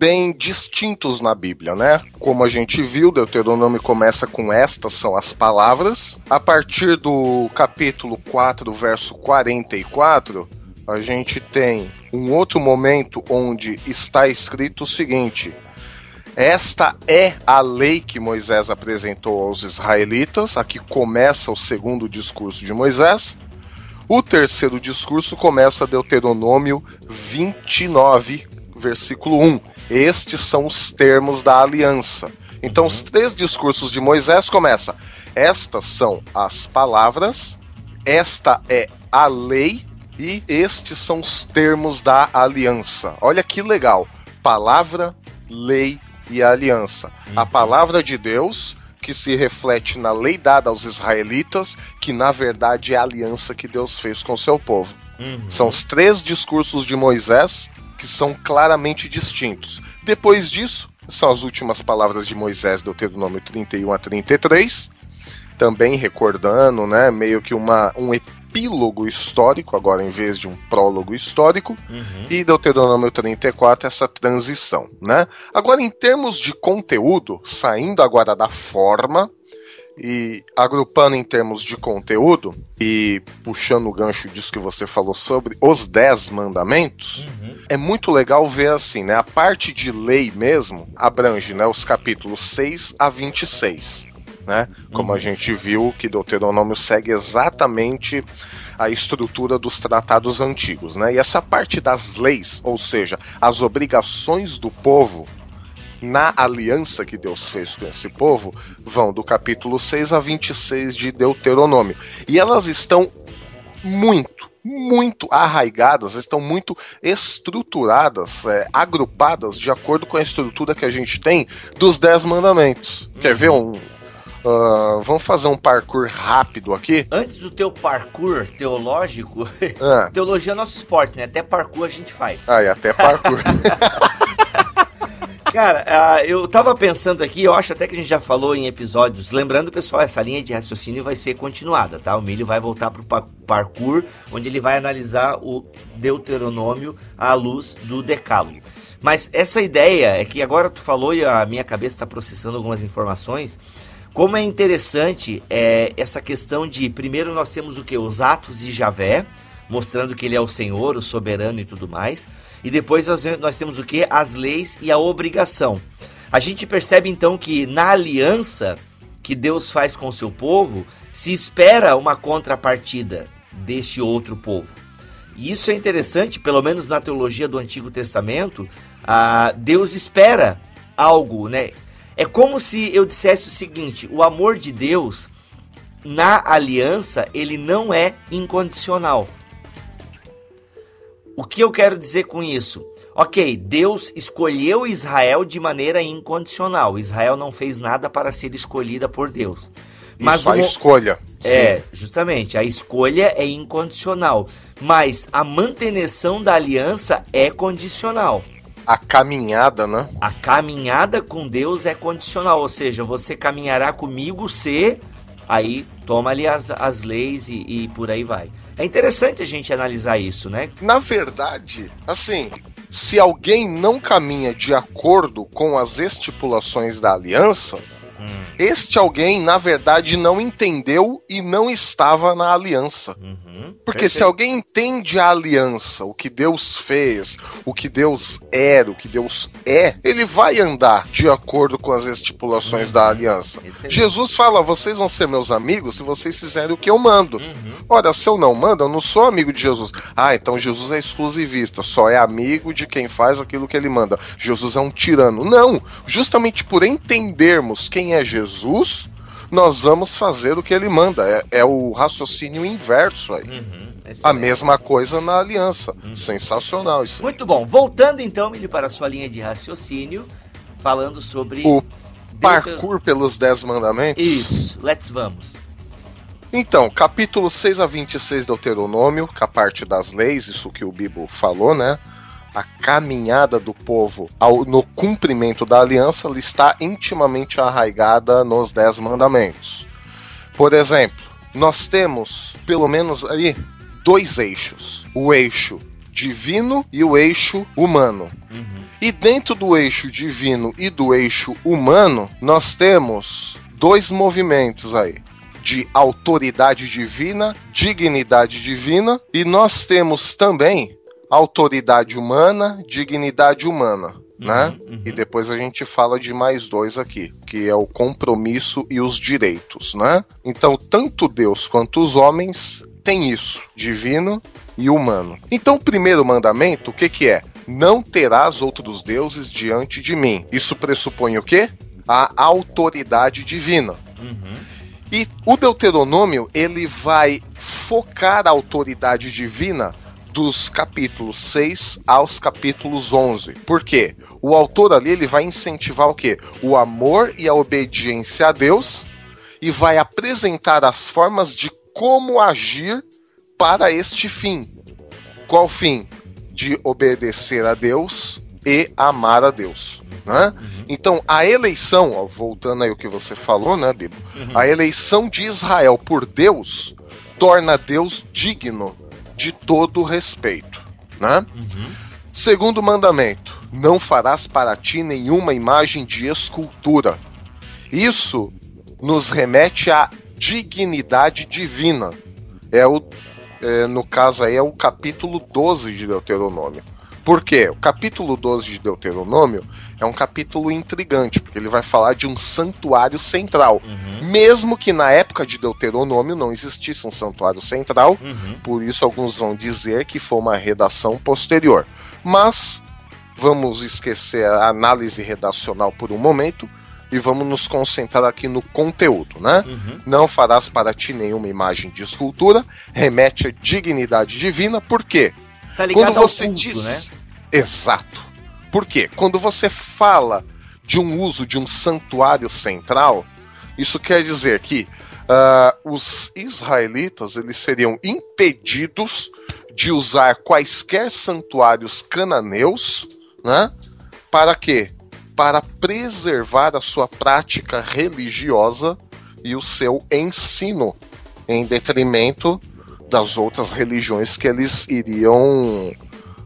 C: bem distintos na Bíblia, né? Como a gente viu, Deuteronômio começa com estas são as palavras. A partir do capítulo 4, verso 44, a gente tem um outro momento onde está escrito o seguinte: esta é a lei que Moisés apresentou aos israelitas. Aqui começa o segundo discurso de Moisés. O terceiro discurso começa Deuteronômio 29, versículo 1. Estes são os termos da aliança. Então, os três discursos de Moisés começam: estas são as palavras, esta é a lei e estes são os termos da aliança. Olha que legal: palavra, lei e aliança. A uhum. palavra de Deus que se reflete na lei dada aos israelitas, que na verdade é a aliança que Deus fez com o seu povo. Uhum. São os três discursos de Moisés que são claramente distintos. Depois disso, são as últimas palavras de Moisés, Deuteronômio 31 a 33, também recordando, né, meio que uma, um, epílogo histórico, agora em vez de um prólogo histórico,
B: Uhum.
C: e Deuteronômio 34 essa transição, né? Agora em termos de conteúdo, saindo agora da forma e agrupando em termos de conteúdo e puxando o gancho disso que você falou sobre os dez mandamentos,
B: Uhum.
C: é muito legal ver assim, né? A parte de lei mesmo abrange, né, os capítulos 6 a 26, né? Como a gente viu que Deuteronômio segue exatamente a estrutura dos tratados antigos, né? E essa parte das leis, ou seja, as obrigações do povo na aliança que Deus fez com esse povo, vão do capítulo 6 a 26 de Deuteronômio. E elas estão muito, muito arraigadas, estão muito estruturadas, é, agrupadas de acordo com a estrutura que a gente tem dos Dez Mandamentos. Quer ver um. ah, vamos fazer um parkour rápido aqui?
B: Antes do teu parkour teológico,
C: Ah,
B: teologia é nosso esporte, né? Até parkour a gente faz.
C: ah, e até parkour.
B: Cara, ah, eu tava pensando aqui, eu acho até que a gente já falou em episódios. Lembrando, pessoal, essa linha de raciocínio vai ser continuada, tá? O Milho vai voltar pro pa- parkour, onde ele vai analisar o Deuteronômio à luz do Decálogo. Mas essa ideia é que agora tu falou e a minha cabeça está processando algumas informações. Como é interessante é, essa questão de, primeiro nós temos o que? Os atos de Javé, mostrando que ele é o Senhor, o soberano e tudo mais. E depois nós, nós temos o que? As leis e a obrigação. A gente percebe então que na aliança que Deus faz com o seu povo, se espera uma contrapartida deste outro povo. E isso é interessante, pelo menos na teologia do Antigo Testamento, ah, Deus espera algo, né? É como se eu dissesse o seguinte: o amor de Deus na aliança ele não é incondicional. O que eu quero dizer com isso? Ok, Deus escolheu Israel de maneira incondicional. Israel não fez nada para ser escolhida por Deus. Mas
C: Isso, a
B: no mo-
C: escolha.
B: é, justamente, a escolha é incondicional, mas a manutenção da aliança é condicional.
C: A caminhada, né?
B: A caminhada com Deus é condicional, ou seja, você caminhará comigo se aí toma ali as, as leis e, e por aí vai. É interessante a gente analisar isso, né?
C: Na verdade, assim, se alguém não caminha de acordo com as estipulações da aliança, este alguém, na verdade, não entendeu e não estava na aliança.
B: Uhum,
C: Porque se alguém entende a aliança, o que Deus fez, o que Deus era, o que Deus é, ele vai andar de acordo com as estipulações da aliança.
B: Excelente.
C: Jesus fala: vocês vão ser meus amigos se vocês fizerem o que eu mando.
B: Uhum.
C: Ora, se eu não mando, eu não sou amigo de Jesus. Ah, então Jesus é exclusivista, só é amigo de quem faz aquilo que ele manda. Jesus é um tirano. Não! Justamente por entendermos quem é Jesus, nós vamos fazer o que ele manda. É, é o raciocínio inverso aí.
B: Uhum,
C: A mesma coisa na aliança. Sensacional isso.
B: Muito bom. Voltando então, Milho, para a sua linha de raciocínio, falando sobre.
C: O parkour pelos Dez Mandamentos.
B: Isso, let's vamos.
C: Então, capítulo 6 a 26 do Deuteronômio, com a parte das leis, isso que o Bibo falou, né? A caminhada do povo ao- no cumprimento da aliança está intimamente arraigada nos Dez Mandamentos. Por exemplo, nós temos pelo menos aí dois eixos: o eixo divino e o eixo humano. E dentro do eixo divino e do eixo humano, nós temos dois movimentos aí. De autoridade divina, dignidade divina, e nós temos também autoridade humana, dignidade humana, né?
B: uhum.
C: E depois a gente fala de mais dois aqui, que é o compromisso e os direitos, né? Então, tanto Deus quanto os homens têm isso, divino e humano. Então, o primeiro mandamento, o que que é? Não terás outros deuses diante de mim. Isso pressupõe o quê? A autoridade divina. E o Deuteronômio, ele vai focar a autoridade divina dos capítulos 6 aos capítulos 11. Por quê? O autor ali ele vai incentivar o quê? O amor e a obediência a Deus e vai apresentar as formas de como agir para este fim. Qual fim? De obedecer a Deus e amar a Deus. Né? Então, a eleição, ó, voltando aí o que você falou, né, Bibo? A eleição de Israel por Deus torna Deus digno de todo respeito, né? Segundo mandamento: não farás para ti nenhuma imagem de escultura. Isso nos remete à dignidade divina. É o, é, no caso aí, é o capítulo 12 de Deuteronômio. Por quê? O capítulo 12 de Deuteronômio é um capítulo intrigante, porque ele vai falar de um santuário central. Mesmo que na época de Deuteronômio não existisse um santuário central,
B: Uhum.
C: por isso alguns vão dizer que foi uma redação posterior. Mas vamos esquecer a análise redacional por um momento e vamos nos concentrar aqui no conteúdo, né?
B: Uhum.
C: Não farás para ti nenhuma imagem de escultura, remete à dignidade divina, por quê?
B: Tá ligado
C: Quando você
B: culto,
C: diz.
B: né?
C: Exato. Por quê? Quando você fala de um uso de um santuário central, isso quer dizer que ah, os israelitas eles seriam impedidos de usar quaisquer santuários cananeus, né? Para quê? Para preservar a sua prática religiosa e o seu ensino, em detrimento das outras religiões que eles iriam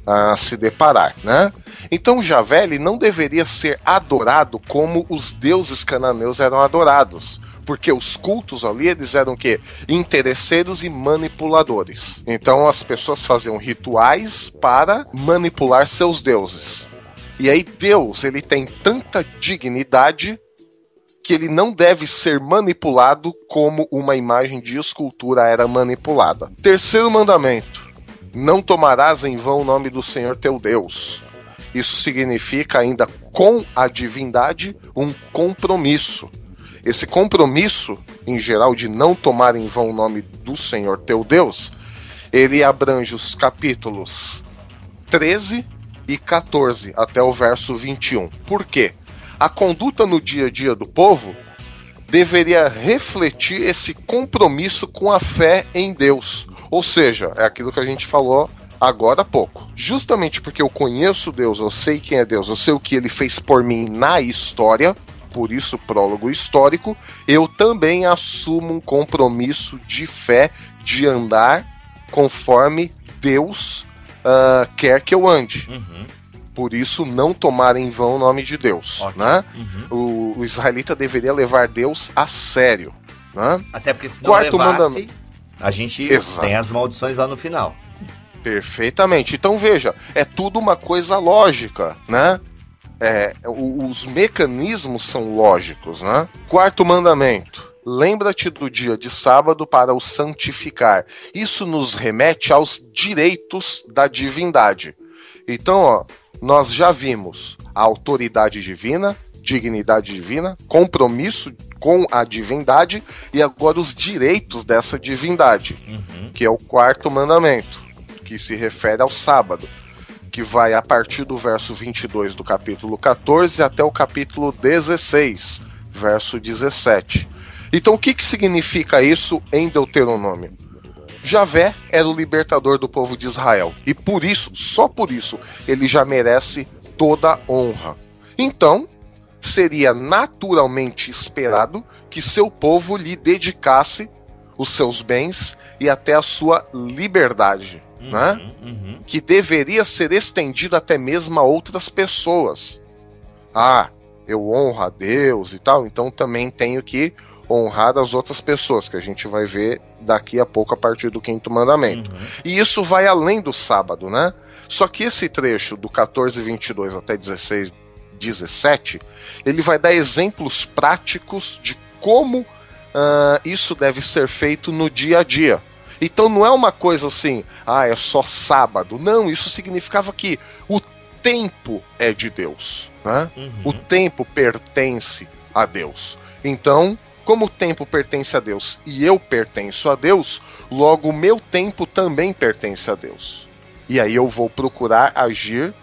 C: a se deparar, né? Então Javé ele não deveria ser adorado como os deuses cananeus eram adorados, porque os cultos ali eles eram o quê? Interesseiros e manipuladores. Então as pessoas faziam rituais para manipular seus deuses. E aí Deus ele tem tanta dignidade que ele não deve ser manipulado como uma imagem de escultura era manipulada. Terceiro mandamento: não tomarás em vão o nome do Senhor teu Deus. Isso significa ainda com a divindade um compromisso. Esse compromisso, em geral, de não tomar em vão o nome do Senhor teu Deus, ele abrange os capítulos 13 e 14 até o verso 21. Por quê? A conduta no dia a dia do povo deveria refletir esse compromisso com a fé em Deus. Ou seja, é aquilo que a gente falou agora há pouco. Justamente porque eu conheço Deus, eu sei quem é Deus, eu sei o que ele fez por mim na história, por isso prólogo histórico, eu também assumo um compromisso de fé de andar conforme Deus ah, quer que eu ande.
B: Uhum.
C: Por isso, não tomar em vão o nome de Deus.
B: Ótimo.
C: Né?
B: Uhum.
C: O, o israelita deveria levar Deus a sério. Né?
B: Até porque se não
C: Quarto
B: levasse,
C: mandamento.
B: a gente
C: Exato.
B: tem as maldições lá no final.
C: Perfeitamente. Então veja, é tudo uma coisa lógica, né? É, os mecanismos são lógicos, né? Quarto mandamento. Lembra-te do dia de sábado para o santificar. Isso nos remete aos direitos da divindade. Então, ó, nós já vimos a autoridade divina, dignidade divina, compromisso com a divindade e agora os direitos dessa divindade,
B: Uhum.
C: que é o quarto mandamento, que se refere ao sábado, que vai a partir do verso 22 do capítulo 14 até o capítulo 16, verso 17. Então, o que, que significa isso em Deuteronômio? Javé era o libertador do povo de Israel. E por isso, só por isso, ele já merece toda honra. Então, seria naturalmente esperado que seu povo lhe dedicasse os seus bens e até a sua liberdade, né?
B: Uhum. Uhum.
C: que deveria ser estendido até mesmo a outras pessoas. Ah, eu honro a Deus e tal, então também tenho que honrar as outras pessoas, que a gente vai ver daqui a pouco a partir do quinto mandamento.
B: Uhum.
C: E isso vai além do sábado, né? Só que esse trecho do 14, 22 até 16, 17, ele vai dar exemplos práticos de como ah, isso deve ser feito no dia a dia. Então não é uma coisa assim, ah, é só sábado. Não, isso significava que o tempo é de Deus, né?
B: Uhum.
C: O tempo pertence a Deus. Então, como o tempo pertence a Deus e eu pertenço a Deus, logo o meu tempo também pertence a Deus. E aí eu vou procurar agir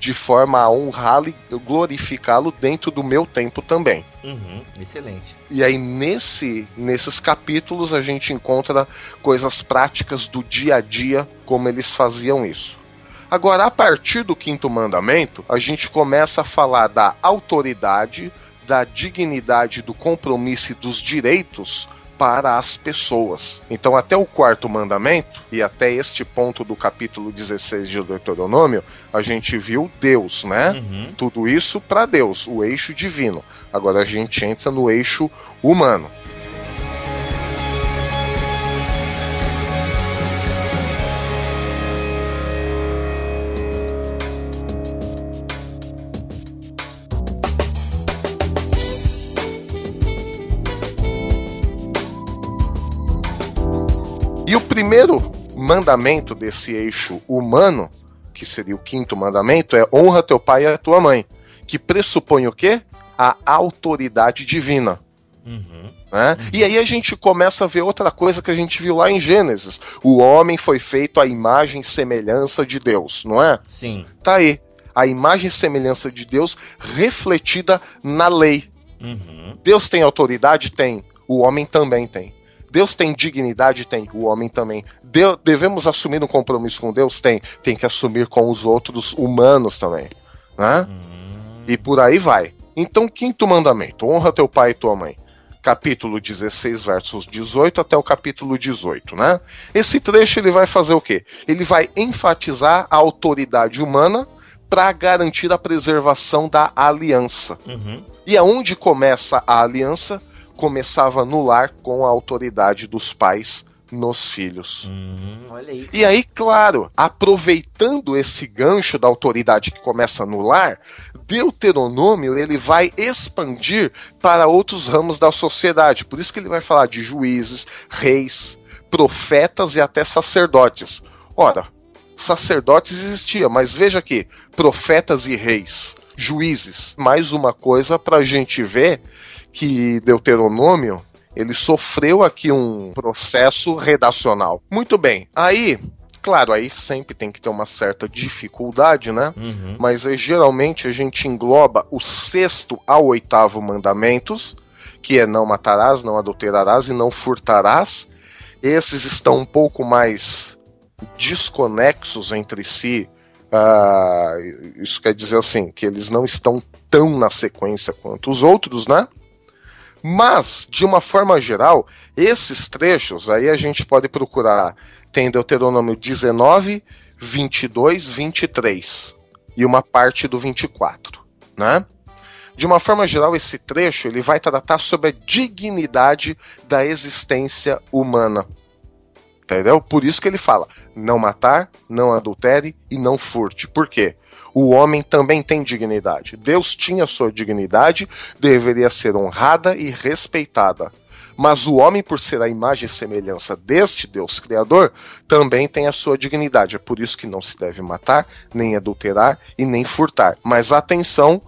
C: de forma a honrá-lo e glorificá-lo dentro do meu tempo também.
B: Uhum. Excelente.
C: E aí, nesse, nesses capítulos, a gente encontra coisas práticas do dia a dia, como eles faziam isso. Agora, a partir do quinto mandamento, a gente começa a falar da autoridade, da dignidade, do compromisso e dos direitos para as pessoas. Então, até o quarto mandamento, e até este ponto do capítulo 16 de Deuteronômio, a gente viu Deus, né?
B: Uhum.
C: Tudo isso para Deus, o eixo divino. Agora a gente entra no eixo humano. Primeiro mandamento desse eixo humano, que seria o quinto mandamento, é honra teu pai e a tua mãe, que pressupõe o quê? A autoridade divina.
B: Uhum.
C: Né? E aí a gente começa a ver outra coisa que a gente viu lá em Gênesis. O homem foi feito à imagem e semelhança de Deus, não é?
B: Sim.
C: Tá aí. A imagem e semelhança de Deus refletida na lei.
B: Uhum.
C: Deus tem autoridade? Tem. O homem também tem. Deus tem dignidade? Tem. O homem também. Deu- devemos assumir um compromisso com Deus? Tem. Tem que assumir com os outros humanos também. Né? E por aí vai. Então, quinto mandamento: honra teu pai e tua mãe. Capítulo 16, versos 18 até o capítulo 18, né? Esse trecho ele vai fazer o quê? Ele vai enfatizar a autoridade humana para garantir a preservação da aliança.
B: Uhum.
C: E aonde começa a aliança? Começava no lar com a autoridade dos pais nos filhos.
B: Hum, olha aí.
C: E aí, claro, aproveitando esse gancho da autoridade que começa no lar, Deuteronômio ele vai expandir para outros ramos da sociedade. Por isso que ele vai falar de juízes, reis, profetas e até sacerdotes. Ora, sacerdotes existia, mas veja aqui, profetas e reis, juízes. Mais uma coisa para a gente ver que Deuteronômio ele sofreu aqui um processo redacional. Muito bem. Aí, claro, aí sempre tem que ter uma certa dificuldade, né?
B: Uhum.
C: Mas aí, geralmente a gente engloba o sexto ao oitavo mandamentos, que é não matarás, não adulterarás e não furtarás. Esses estão um pouco mais desconexos entre si. Ah, isso quer dizer assim, que eles não estão tão na sequência quanto os outros, né? Mas, de uma forma geral, esses trechos aí a gente pode procurar. Tem Deuteronômio 19, 22, 23 e uma parte do 24, né? De uma forma geral, esse trecho ele vai tratar sobre a dignidade da existência humana. Entendeu? Por isso que ele fala: não matar, não adultere e não furte. Por quê? O homem também tem dignidade. Deus tinha sua dignidade, deveria ser honrada e respeitada. Mas o homem, por ser a imagem e semelhança deste Deus Criador, também tem a sua dignidade. É por isso que não se deve matar, nem adulterar e nem furtar. Mas atenção,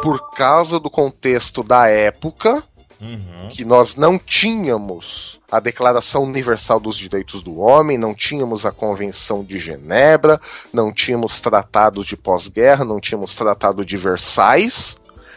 C: por causa do contexto da época,
B: Uhum.
C: que nós não tínhamos a Declaração Universal dos Direitos do Homem, não tínhamos a Convenção de Genebra, não tínhamos tratados de pós-guerra, não tínhamos tratado de Versailles.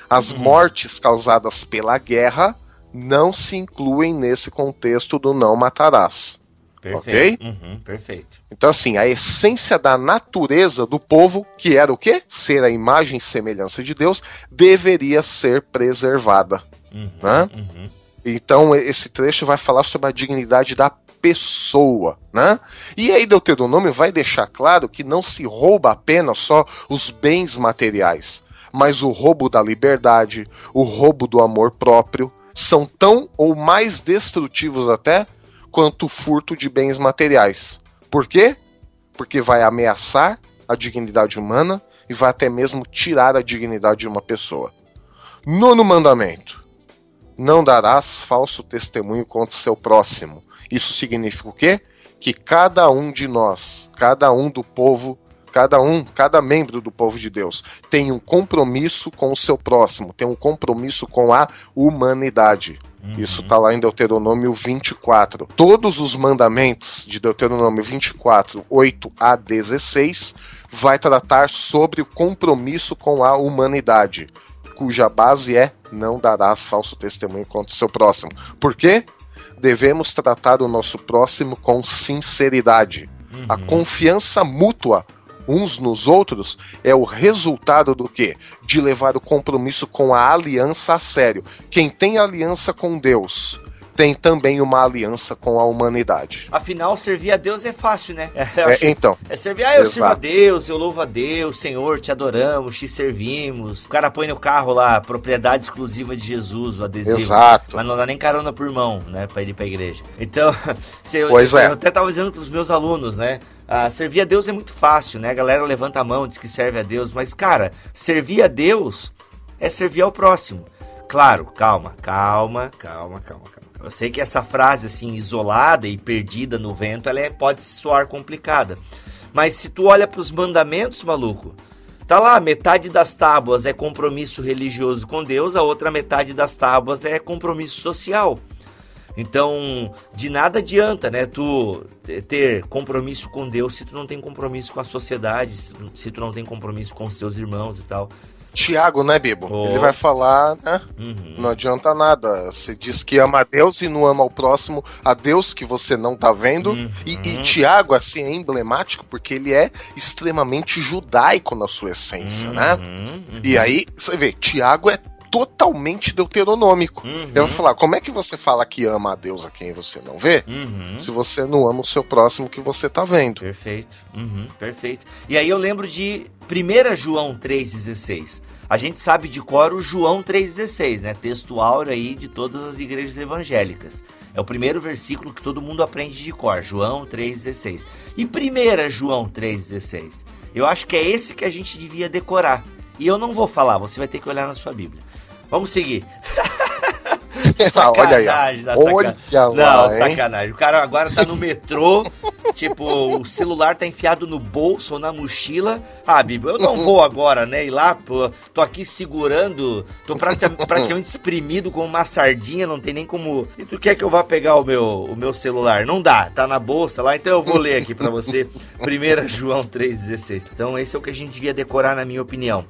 C: As mortes causadas pela guerra não se incluem nesse contexto do não matarás.
B: Perfeito. Uhum, perfeito.
C: Então, assim, a essência da natureza do povo, que era o quê? Ser a imagem e semelhança de Deus, deveria ser preservada.
B: Uhum,
C: Né?
B: uhum.
C: Então, esse trecho vai falar sobre a dignidade da pessoa, né? E aí Deuteronômio vai deixar claro que não se rouba apenas só os bens materiais, mas o roubo da liberdade, o roubo do amor próprio, são tão ou mais destrutivos até quanto o furto de bens materiais. Por quê? Porque vai ameaçar a dignidade humana e vai até mesmo tirar a dignidade de uma pessoa. Nono mandamento: não darás falso testemunho contra o seu próximo. Isso significa o quê? Que cada um de nós, cada um do povo, cada um, cada membro do povo de Deus tem um compromisso com o seu próximo, tem um compromisso com a humanidade. Isso está lá em Deuteronômio 24. Todos os mandamentos de Deuteronômio 24, 8 a 16, vai tratar sobre o compromisso com a humanidade, cuja base é não darás falso testemunho contra o seu próximo. Por quê? Devemos tratar o nosso próximo com sinceridade. A confiança mútua uns nos outros é o resultado do quê? De levar o compromisso com a aliança a sério. Quem tem aliança com Deus tem também uma aliança com a humanidade.
B: Afinal, servir a Deus é fácil, né?
C: É, então.
B: É servir, ah, eu
C: Exato.
B: sirvo a Deus, eu louvo a Deus, Senhor, te adoramos, te servimos. O cara põe no carro lá, propriedade exclusiva de Jesus, o adesivo.
C: Exato.
B: Mas não dá nem carona por mão, né, pra ir pra igreja. Então, se eu,
C: Pois
B: eu,
C: é.
B: eu até tava dizendo pros meus alunos, né? Ah, servir a Deus é muito fácil, né? A galera levanta a mão, diz que serve a Deus, mas, cara, servir a Deus é servir ao próximo. Claro, calma, calma, calma, calma, calma. Eu sei que essa frase, assim, isolada e perdida no vento, ela é- pode soar complicada. Mas se tu olha pros mandamentos, maluco, tá lá, metade das tábuas é compromisso religioso com Deus, a outra metade das tábuas é compromisso social. Então, de nada adianta, né, tu te- ter compromisso com Deus se tu não tem compromisso com a sociedade, se tu- não tem compromisso com os irmãos e tal.
C: Tiago, né, Bibo?
B: Oh.
C: Ele vai falar, né?
B: Uhum.
C: Não adianta nada. Você diz que ama a Deus e não ama o próximo, a Deus que você não tá vendo.
B: Uhum.
C: E, e Tiago, assim, é emblemático porque ele é extremamente judaico na sua essência, né?
B: Uhum,
C: E aí, você vê, Tiago é totalmente deuteronômico.
B: uhum,
C: Eu vou falar, como é que você fala que ama a Deus a quem você não vê?
B: uhum.
C: Se você não ama o seu próximo que você tá vendo.
B: Perfeito, uhum, perfeito. E aí eu lembro de 1 João 3,16. A gente sabe de cor o João 3,16, né? Texto áureo aí de todas as igrejas evangélicas. É o primeiro versículo que todo mundo aprende de cor, João 3,16. E 1 João 3,16? Eu acho que é esse que a gente devia decorar. E eu não vou falar, você vai ter que olhar na sua Bíblia. Vamos seguir.
C: Olha aí, ó. Olha
B: sacanagem.
C: lá,
B: Não,
C: hein?
B: sacanagem. O cara agora tá no metrô, tipo, o celular tá enfiado no bolso ou na mochila. Ah, Bibo, eu não vou agora, né? Ir lá, pô, tô aqui segurando, tô prati- praticamente espremido como uma sardinha, não tem nem como. E tu quer que eu vá pegar o meu, o meu celular? Não dá, tá na bolsa lá, então eu vou ler aqui pra você. 1 João 3,16. Então, esse é o que a gente devia decorar, na minha opinião.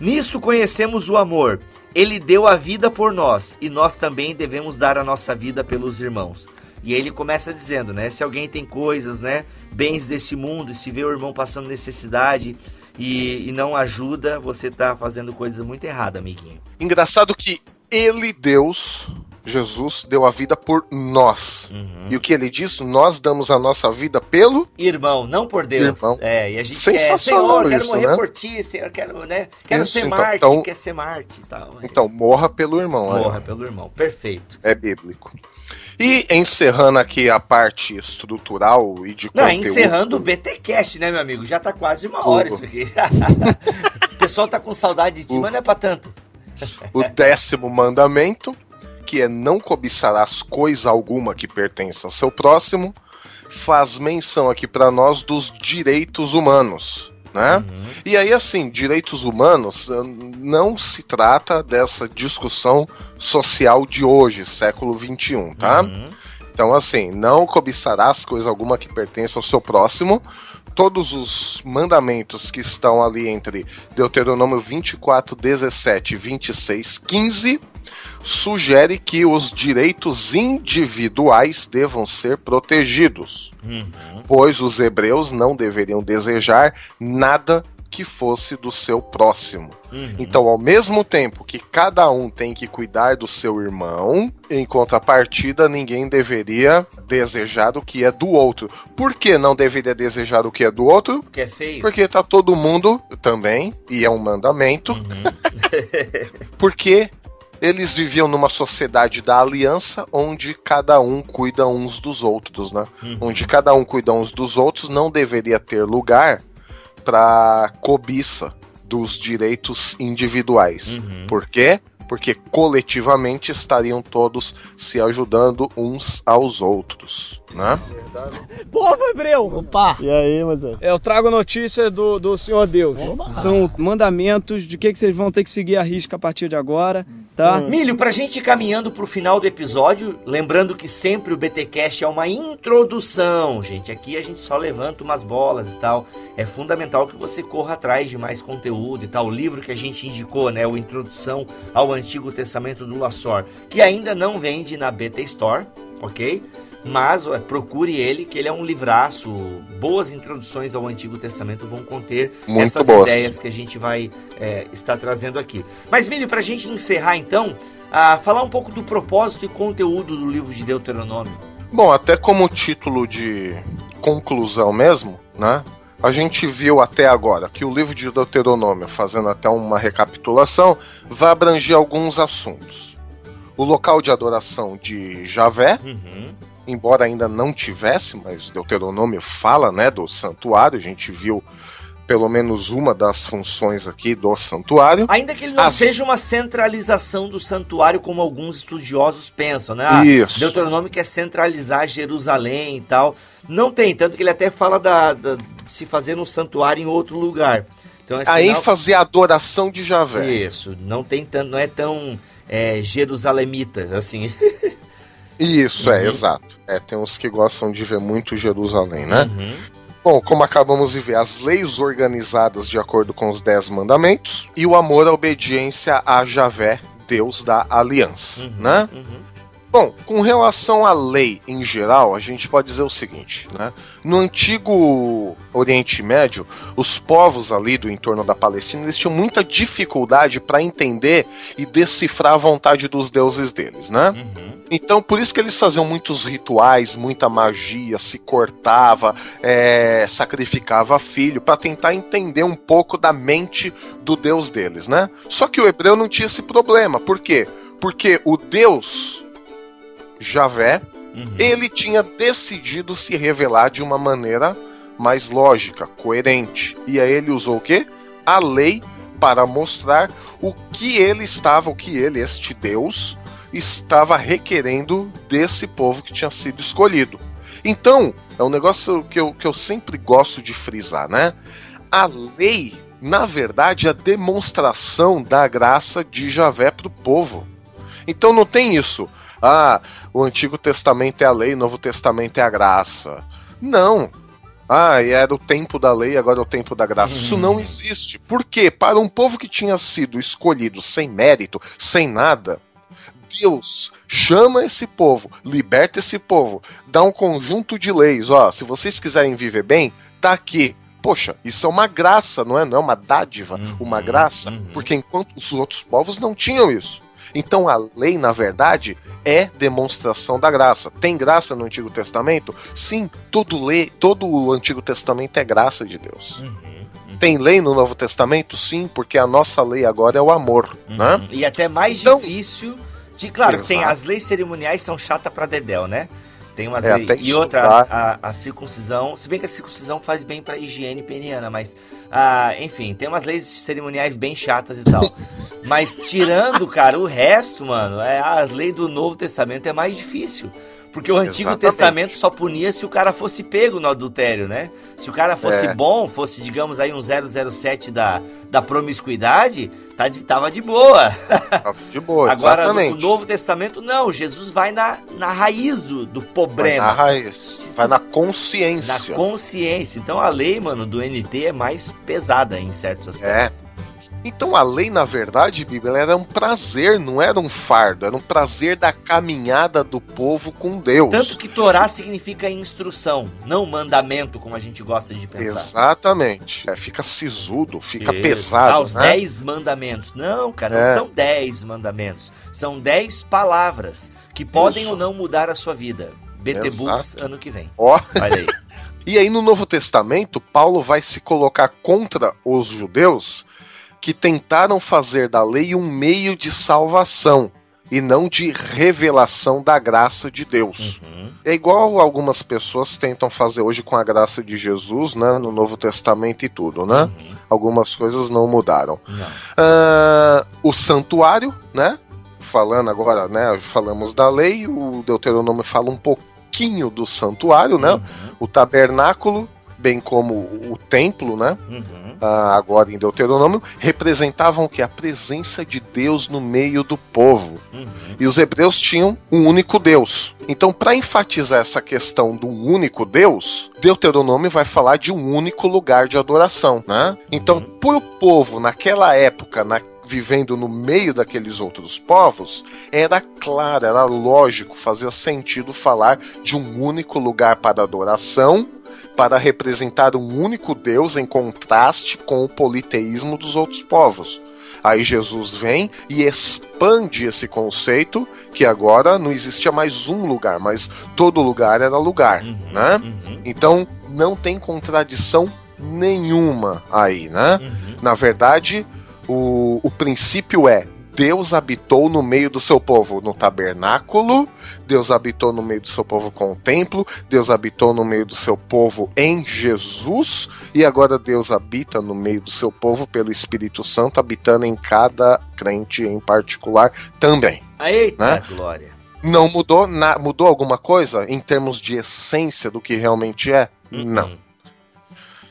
B: Nisto conhecemos o amor. Ele deu a vida por nós e nós também devemos dar a nossa vida pelos irmãos. E ele começa dizendo, né? Se alguém tem coisas, né? Bens desse mundo e se vê o irmão passando necessidade e, e não ajuda, você tá fazendo coisas muito erradas, amiguinho.
C: Engraçado que ele, Deus, Jesus, deu a vida por nós.
B: Uhum.
C: E o que ele diz? Nós damos a nossa vida pelo.
B: Irmão, não por Deus.
C: Irmão.
B: É, e a gente quer,
C: Sensacional
B: Senhor, quero
C: isso,
B: morrer
C: né?
B: por ti, Senhor, quero, né? Quero
C: Isso,
B: ser
C: então-
B: Marte,
C: então-
B: quer ser Marte e tal. Aí,
C: Então, morra pelo irmão.
B: Morra pelo irmão. Perfeito.
C: É bíblico. E encerrando aqui a parte estrutural e de
B: Não,
C: conteúdo.
B: encerrando o BTcast, né, meu amigo? Já tá quase uma
C: Tudo.
B: hora isso aqui. o pessoal tá com saudade de ti,
C: O-
B: mas não é pra tanto.
C: O décimo mandamento, que é não cobiçarás coisa alguma que pertença ao seu próximo, faz menção aqui pra nós dos direitos humanos. Né?
B: Uhum.
C: E aí, assim, direitos humanos eh, não se trata dessa discussão social de hoje, século XXI, tá?
B: Uhum.
C: Então, assim, não cobiçarás coisa alguma que pertença ao seu próximo. Todos os mandamentos que estão ali entre Deuteronômio 24, 17 e 26, 15, sugere que os direitos individuais devam ser protegidos,
B: Uhum.
C: pois os hebreus não deveriam desejar nada que fosse do seu próximo.
B: Uhum.
C: Então, ao mesmo tempo que cada um tem que cuidar do seu irmão, em contrapartida, ninguém deveria desejar o que é do outro. Por que não deveria desejar o que é do outro?
B: Que é feio.
C: Porque tá todo mundo também, e é um mandamento,
B: Uhum.
C: porque eles viviam numa sociedade da aliança onde cada um cuida uns dos outros, né?
B: Uhum.
C: Onde cada um cuida uns dos outros, não deveria ter lugar para cobiça dos direitos individuais.
B: Uhum.
C: Por quê? Porque coletivamente estariam todos se ajudando uns aos outros, né?
E: Povo hebreu!
G: Opa!
E: E aí, Moisés? Eu trago notícia do, do Senhor Deus. São mandamentos de que, que vocês vão ter que seguir a risca a partir de agora, tá?
B: Milho, pra gente ir caminhando pro final do episódio, lembrando que sempre o BTcast é uma introdução, gente. Aqui a gente só levanta umas bolas e tal. É fundamental que você corra atrás de mais conteúdo e tal. O livro que a gente indicou, né, o Introdução ao Antigo Testamento do Lassor, que ainda não vende na BT Store, ok? mas procure ele, que ele é um livraço. Boas introduções ao Antigo Testamento vão conter
C: Muito
B: essas
C: boas.
B: ideias que a gente vai é, estar trazendo aqui. Mas, Mili, pra gente encerrar então, ah, falar um pouco do propósito e conteúdo do livro de Deuteronômio.
C: Bom, até como título de conclusão mesmo, né? A gente viu até agora que o livro de Deuteronômio, fazendo até uma recapitulação, vai abranger alguns assuntos. O local de adoração de Javé,
B: Uhum.
C: embora ainda não tivesse, mas Deuteronômio fala, né, do santuário, a gente viu pelo menos uma das funções aqui do santuário.
B: Ainda que ele não
C: As-
B: seja uma centralização do santuário, como alguns estudiosos pensam, né? Ah,
C: Isso.
B: Deuteronômio quer centralizar Jerusalém e tal. Não tem, tanto que ele até fala da, da- de se fazer um santuário em outro lugar. Então, é
C: A
B: sinal-
C: ênfase é a adoração de Javé.
B: Isso, não tem tanto, não é tão é, jerusalemita, assim.
C: Isso, é,
B: Uhum.
C: exato. É, tem uns que gostam de ver muito Jerusalém, né?
B: Uhum.
C: Bom, como acabamos de ver, as leis organizadas de acordo com os Dez Mandamentos e o amor à obediência a Javé, Deus da aliança,
B: Uhum.
C: né?
B: Uhum.
C: Bom, com relação à lei em geral, a gente pode dizer o seguinte, né? No antigo Oriente Médio, os povos ali do entorno da Palestina, eles tinham muita dificuldade para entender e decifrar a vontade dos deuses deles, né?
B: Uhum.
C: Então, por isso que eles faziam muitos rituais, muita magia, se cortava, é, sacrificava filho, para tentar entender um pouco da mente do Deus deles, né? Só que o hebreu não tinha esse problema. Por quê? Porque o Deus Javé,
B: Uhum.
C: ele tinha decidido se revelar de uma maneira mais lógica, coerente. E aí ele usou o quê? A lei para mostrar o que ele estava, o que ele, este Deus, estava requerendo desse povo que tinha sido escolhido. Então, é um negócio que eu, que eu sempre gosto de frisar, né? A lei, na verdade, é a demonstração da graça de Javé para o povo. Então não tem isso. Ah, o Antigo Testamento é a lei, o Novo Testamento é a graça. Não. Ah, e era o tempo da lei, agora é o tempo da graça. Isso não existe. Por quê? Para um povo que tinha sido escolhido sem mérito, sem nada, Deus chama esse povo, liberta esse povo, dá um conjunto de leis. Ó, se vocês quiserem viver bem, tá aqui. Poxa, isso é uma graça, não é? Não é uma dádiva,
B: Uhum,
C: uma graça.
B: uhum.
C: Porque enquanto os outros povos não tinham isso. Então a lei, na verdade, é demonstração da graça. Tem graça no Antigo Testamento? Sim, todo, lei, todo o Antigo Testamento é graça de Deus.
B: Uhum.
C: Tem lei no Novo Testamento? Sim, porque a nossa lei agora é o amor, né?
B: Uhum. E até mais
C: Então-
B: difícil de. Claro, que tem
C: Exato.
B: as leis cerimoniais são chatas pra Dedéu, né? Tem umas
C: É,
B: leis. E outra, a, a circuncisão. Se bem que a circuncisão faz bem pra higiene peniana, mas. ah, enfim, tem umas leis cerimoniais bem chatas e tal. mas tirando, cara, o resto, mano, é, as leis do Novo Testamento é mais difícil. Porque o Antigo
C: Exatamente.
B: Testamento só punia se o cara fosse pego no adultério, né? Se o cara fosse
C: É.
B: bom, fosse, digamos aí, um 007 da, da promiscuidade, tá de, tava de boa.
C: Tá De boa,
B: Agora,
C: exatamente.
B: no Novo Testamento, não. Jesus vai na, na raiz do, do
C: Vai na
B: problema.
C: raiz, vai na consciência.
B: Na consciência. Então a lei, mano, do NT é mais pesada em certos aspectos.
C: É. Então a lei, na verdade, Bíblia, era um prazer, não era um fardo, era um prazer da caminhada do povo com Deus.
B: Tanto que Torá significa instrução, não mandamento, como a gente gosta de pensar.
C: Exatamente. É, fica sisudo, fica
B: Isso.
C: pesado.
B: Ah, os
C: né?
B: dez mandamentos. Não, cara,
C: É.
B: não são dez mandamentos. São dez palavras que podem
C: Isso.
B: ou não mudar a sua vida. BT
C: Exato.
B: Books ano que vem.
C: Ó,
B: Olha aí.
C: E aí no Novo Testamento, Paulo vai se colocar contra os judeus que tentaram fazer da lei um meio de salvação e não de revelação da graça de Deus.
B: Uhum.
C: É igual algumas pessoas tentam fazer hoje com a graça de Jesus, né, no Novo Testamento e tudo, né?
B: Uhum.
C: Algumas coisas não mudaram.
B: Não.
C: Ah, o santuário, né? Falando agora, né? Falamos da lei, o Deuteronômio fala um pouquinho do santuário, né?
B: Uhum.
C: O tabernáculo, bem como o templo, né?
B: Uhum.
C: Ah, agora em Deuteronômio, representavam o que? A presença de Deus no meio do povo.
B: Uhum.
C: E os hebreus tinham um único Deus. Então, para enfatizar essa questão de um único Deus, Deuteronômio vai falar de um único lugar de adoração, né? Então,
B: Uhum.
C: por o povo naquela época, na vivendo no meio daqueles outros povos, era claro, era lógico, fazia sentido falar de um único lugar para adoração, para representar um único Deus em contraste com o politeísmo dos outros povos. Aí Jesus vem e expande esse conceito que agora não existia mais um lugar, mas todo lugar era lugar, uhum, né? Uhum. Então não tem contradição nenhuma aí, né? Uhum. Na verdade, o, o princípio é Deus habitou no meio do seu povo no tabernáculo, Deus habitou no meio do seu povo com o templo, Deus habitou no meio do seu povo em Jesus, e agora Deus habita no meio do seu povo pelo Espírito Santo, habitando em cada crente em particular também.
B: Eita né? glória!
C: Não mudou, na, mudou alguma coisa em termos de essência do que realmente é? Uhum. Não.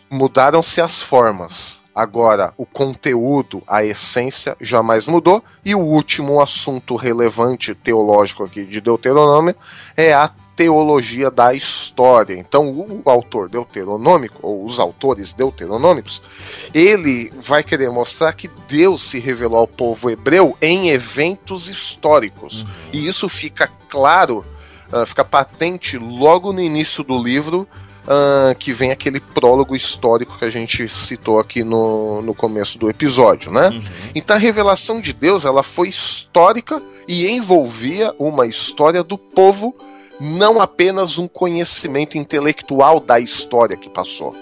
C: Mudaram-se as formas Agora, o conteúdo, a essência jamais mudou. E o último assunto relevante teológico aqui de Deuteronômio é a teologia da história. Então, o autor deuteronômico, ou os autores deuteronômicos, ele vai querer mostrar que Deus se revelou ao povo hebreu em eventos históricos. Uhum. E isso fica claro, uh, fica patente logo no início do livro uh, que vem aquele prólogo histórico que a gente citou aqui no, no começo do episódio, né? Uhum. Então a revelação de Deus ela foi histórica e envolvia uma história do povo, não apenas um conhecimento intelectual da história que passou.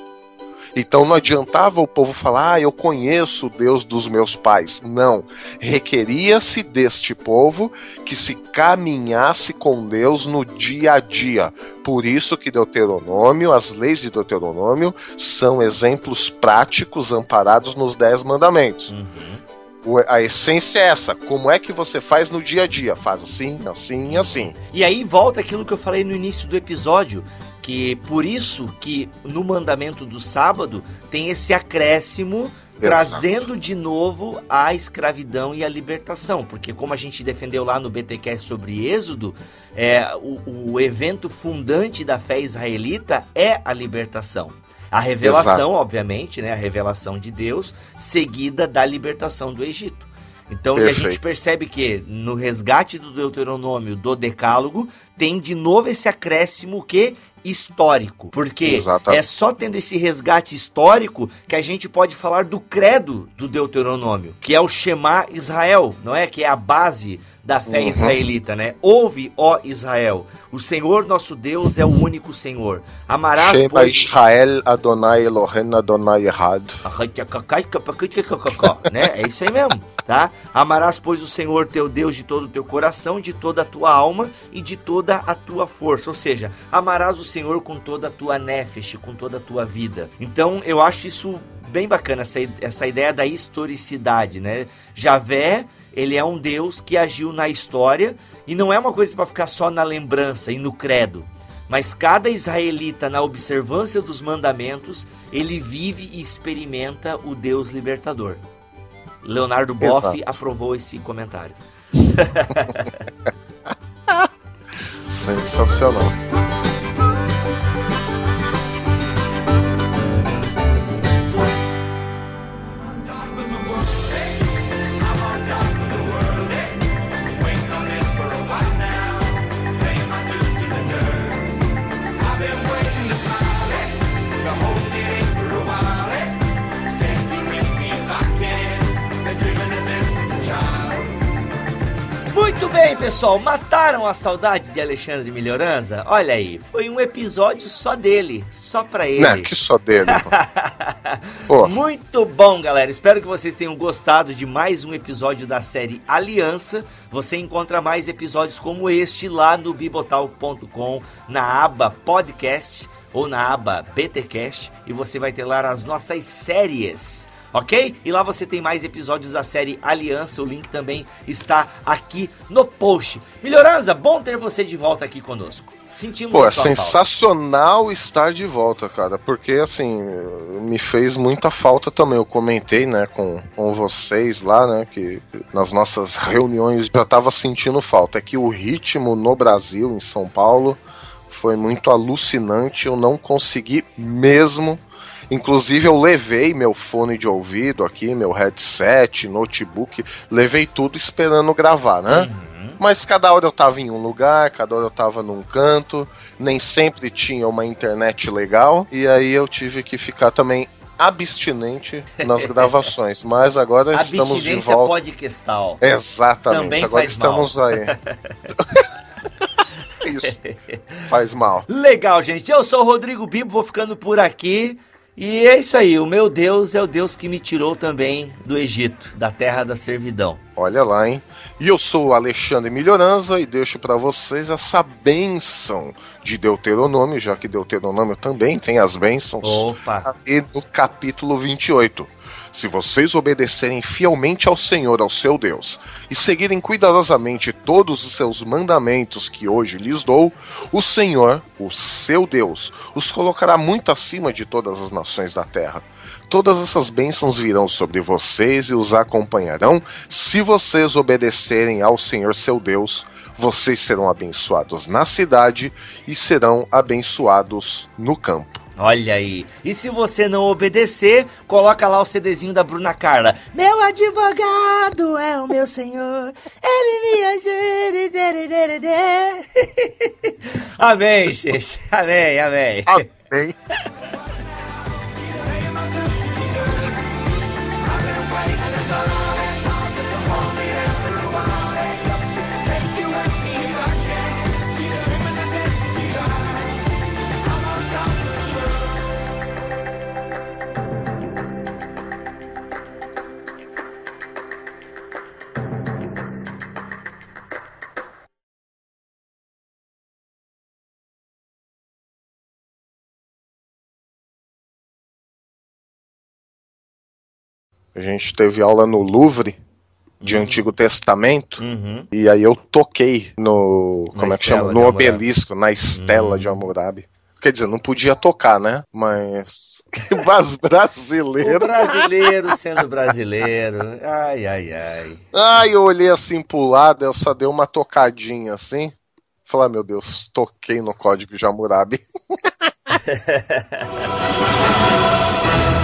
C: Então não adiantava o povo falar, ah, eu conheço o Deus dos meus pais. Não. Requeria-se deste povo que se caminhasse com Deus no dia a dia. Por isso que Deuteronômio, as leis de Deuteronômio, são exemplos práticos amparados nos Dez Mandamentos. Uhum. A essência é essa. Como é que você faz no dia a dia? Faz assim, assim assim.
B: E aí volta aquilo que eu falei no início do episódio que por isso que no mandamento do sábado tem esse acréscimo trazendo de novo a escravidão e a libertação, porque como a gente defendeu lá no BTQ sobre Êxodo, é, o, o evento fundante da fé israelita é a libertação. A revelação, Exato. obviamente, né, a revelação de Deus, seguida da libertação do Egito. Então a gente percebe que no resgate do Deuteronômio do Decálogo tem de novo esse acréscimo que histórico. Porque Exatamente. é só tendo esse resgate histórico que a gente pode falar do credo do Deuteronômio, que é o Shema Israel, não é? Que é a base da fé uhum. israelita, né? Ouve, ó Israel, o Senhor nosso Deus é o único Senhor. Amarás
C: Shema pois... Israel Adonai Elohim Adonai Errad.
B: né? É isso aí mesmo, tá? Amarás pois o Senhor teu Deus de todo o teu coração, de toda a tua alma e de toda a tua força. Ou seja, amarás o Senhor com toda a tua nefesh, com toda a tua vida. Então, eu acho isso bem bacana essa, essa ideia da historicidade, né? Javé ele é um Deus que agiu na história e não é uma coisa para ficar só na lembrança e no credo. Mas cada israelita, na observância dos mandamentos, ele vive e experimenta o Deus libertador. Leonardo Boff Exato. aprovou esse comentário.
C: Sensacional.
B: Pessoal, mataram a saudade de Alexandre Melhoranza? Olha aí, foi um episódio só dele, só pra ele.
C: Não, que só dele.
B: Muito bom, galera. Espero que vocês tenham gostado de mais um episódio da série Aliança. Você encontra mais episódios como este lá no bibotal.com, na aba podcast ou na aba BTcast e você vai ter lá as nossas séries ok? E lá você tem mais episódios da série Aliança, o link também está aqui no post. Melhorança, bom ter você de volta aqui conosco.
C: Sentimos Pô, é sensacional falta. estar de volta, cara, porque assim, me fez muita falta também. Eu comentei, né, com, com vocês lá, né, que nas nossas reuniões já tava sentindo falta. É que o ritmo no Brasil, em São Paulo, foi muito alucinante. Eu não consegui mesmo Inclusive eu levei meu fone de ouvido aqui, meu headset, notebook, levei tudo esperando gravar, né? Uhum. Mas cada hora eu tava em um lugar, cada hora eu tava num canto, nem sempre tinha uma internet legal, e aí eu tive que ficar também abstinente nas gravações, mas agora estamos de volta.
B: podcastal.
C: Exatamente. Também agora estamos mal. aí. Isso. Faz mal.
B: Legal, gente. Eu sou o Rodrigo Bibo, vou ficando por aqui. E é isso aí, o meu Deus é o Deus que me tirou também do Egito, da terra da servidão.
C: Olha lá, hein? E eu sou o Alexandre Melhoranza e deixo para vocês essa bênção de Deuteronômio, já que Deuteronômio também tem as bênçãos.
B: Opa!
C: E no capítulo 28. Se vocês obedecerem fielmente ao Senhor, ao seu Deus, e seguirem cuidadosamente todos os seus mandamentos que hoje lhes dou, o Senhor, o seu Deus, os colocará muito acima de todas as nações da terra. Todas essas bênçãos virão sobre vocês e os acompanharão se vocês obedecerem ao Senhor seu Deus. Vocês serão abençoados na cidade e serão abençoados no campo.
B: Olha aí. E se você não obedecer, coloca lá o CDzinho da Bruna Carla. Meu advogado é o meu senhor. Ele me ajuda. amém, gente. Amém, amém.
C: Amém. A gente teve aula no Louvre de uhum. Antigo Testamento
B: uhum.
C: e aí eu toquei no na como é que chama? no obelisco na estela uhum. de Hammurabi. Quer dizer não podia tocar né? Mas mas brasileiro.
B: O brasileiro sendo brasileiro. Ai ai ai.
C: Ai eu olhei assim pro lado eu só dei uma tocadinha assim. Falei ah, meu Deus toquei no código de Hammurabi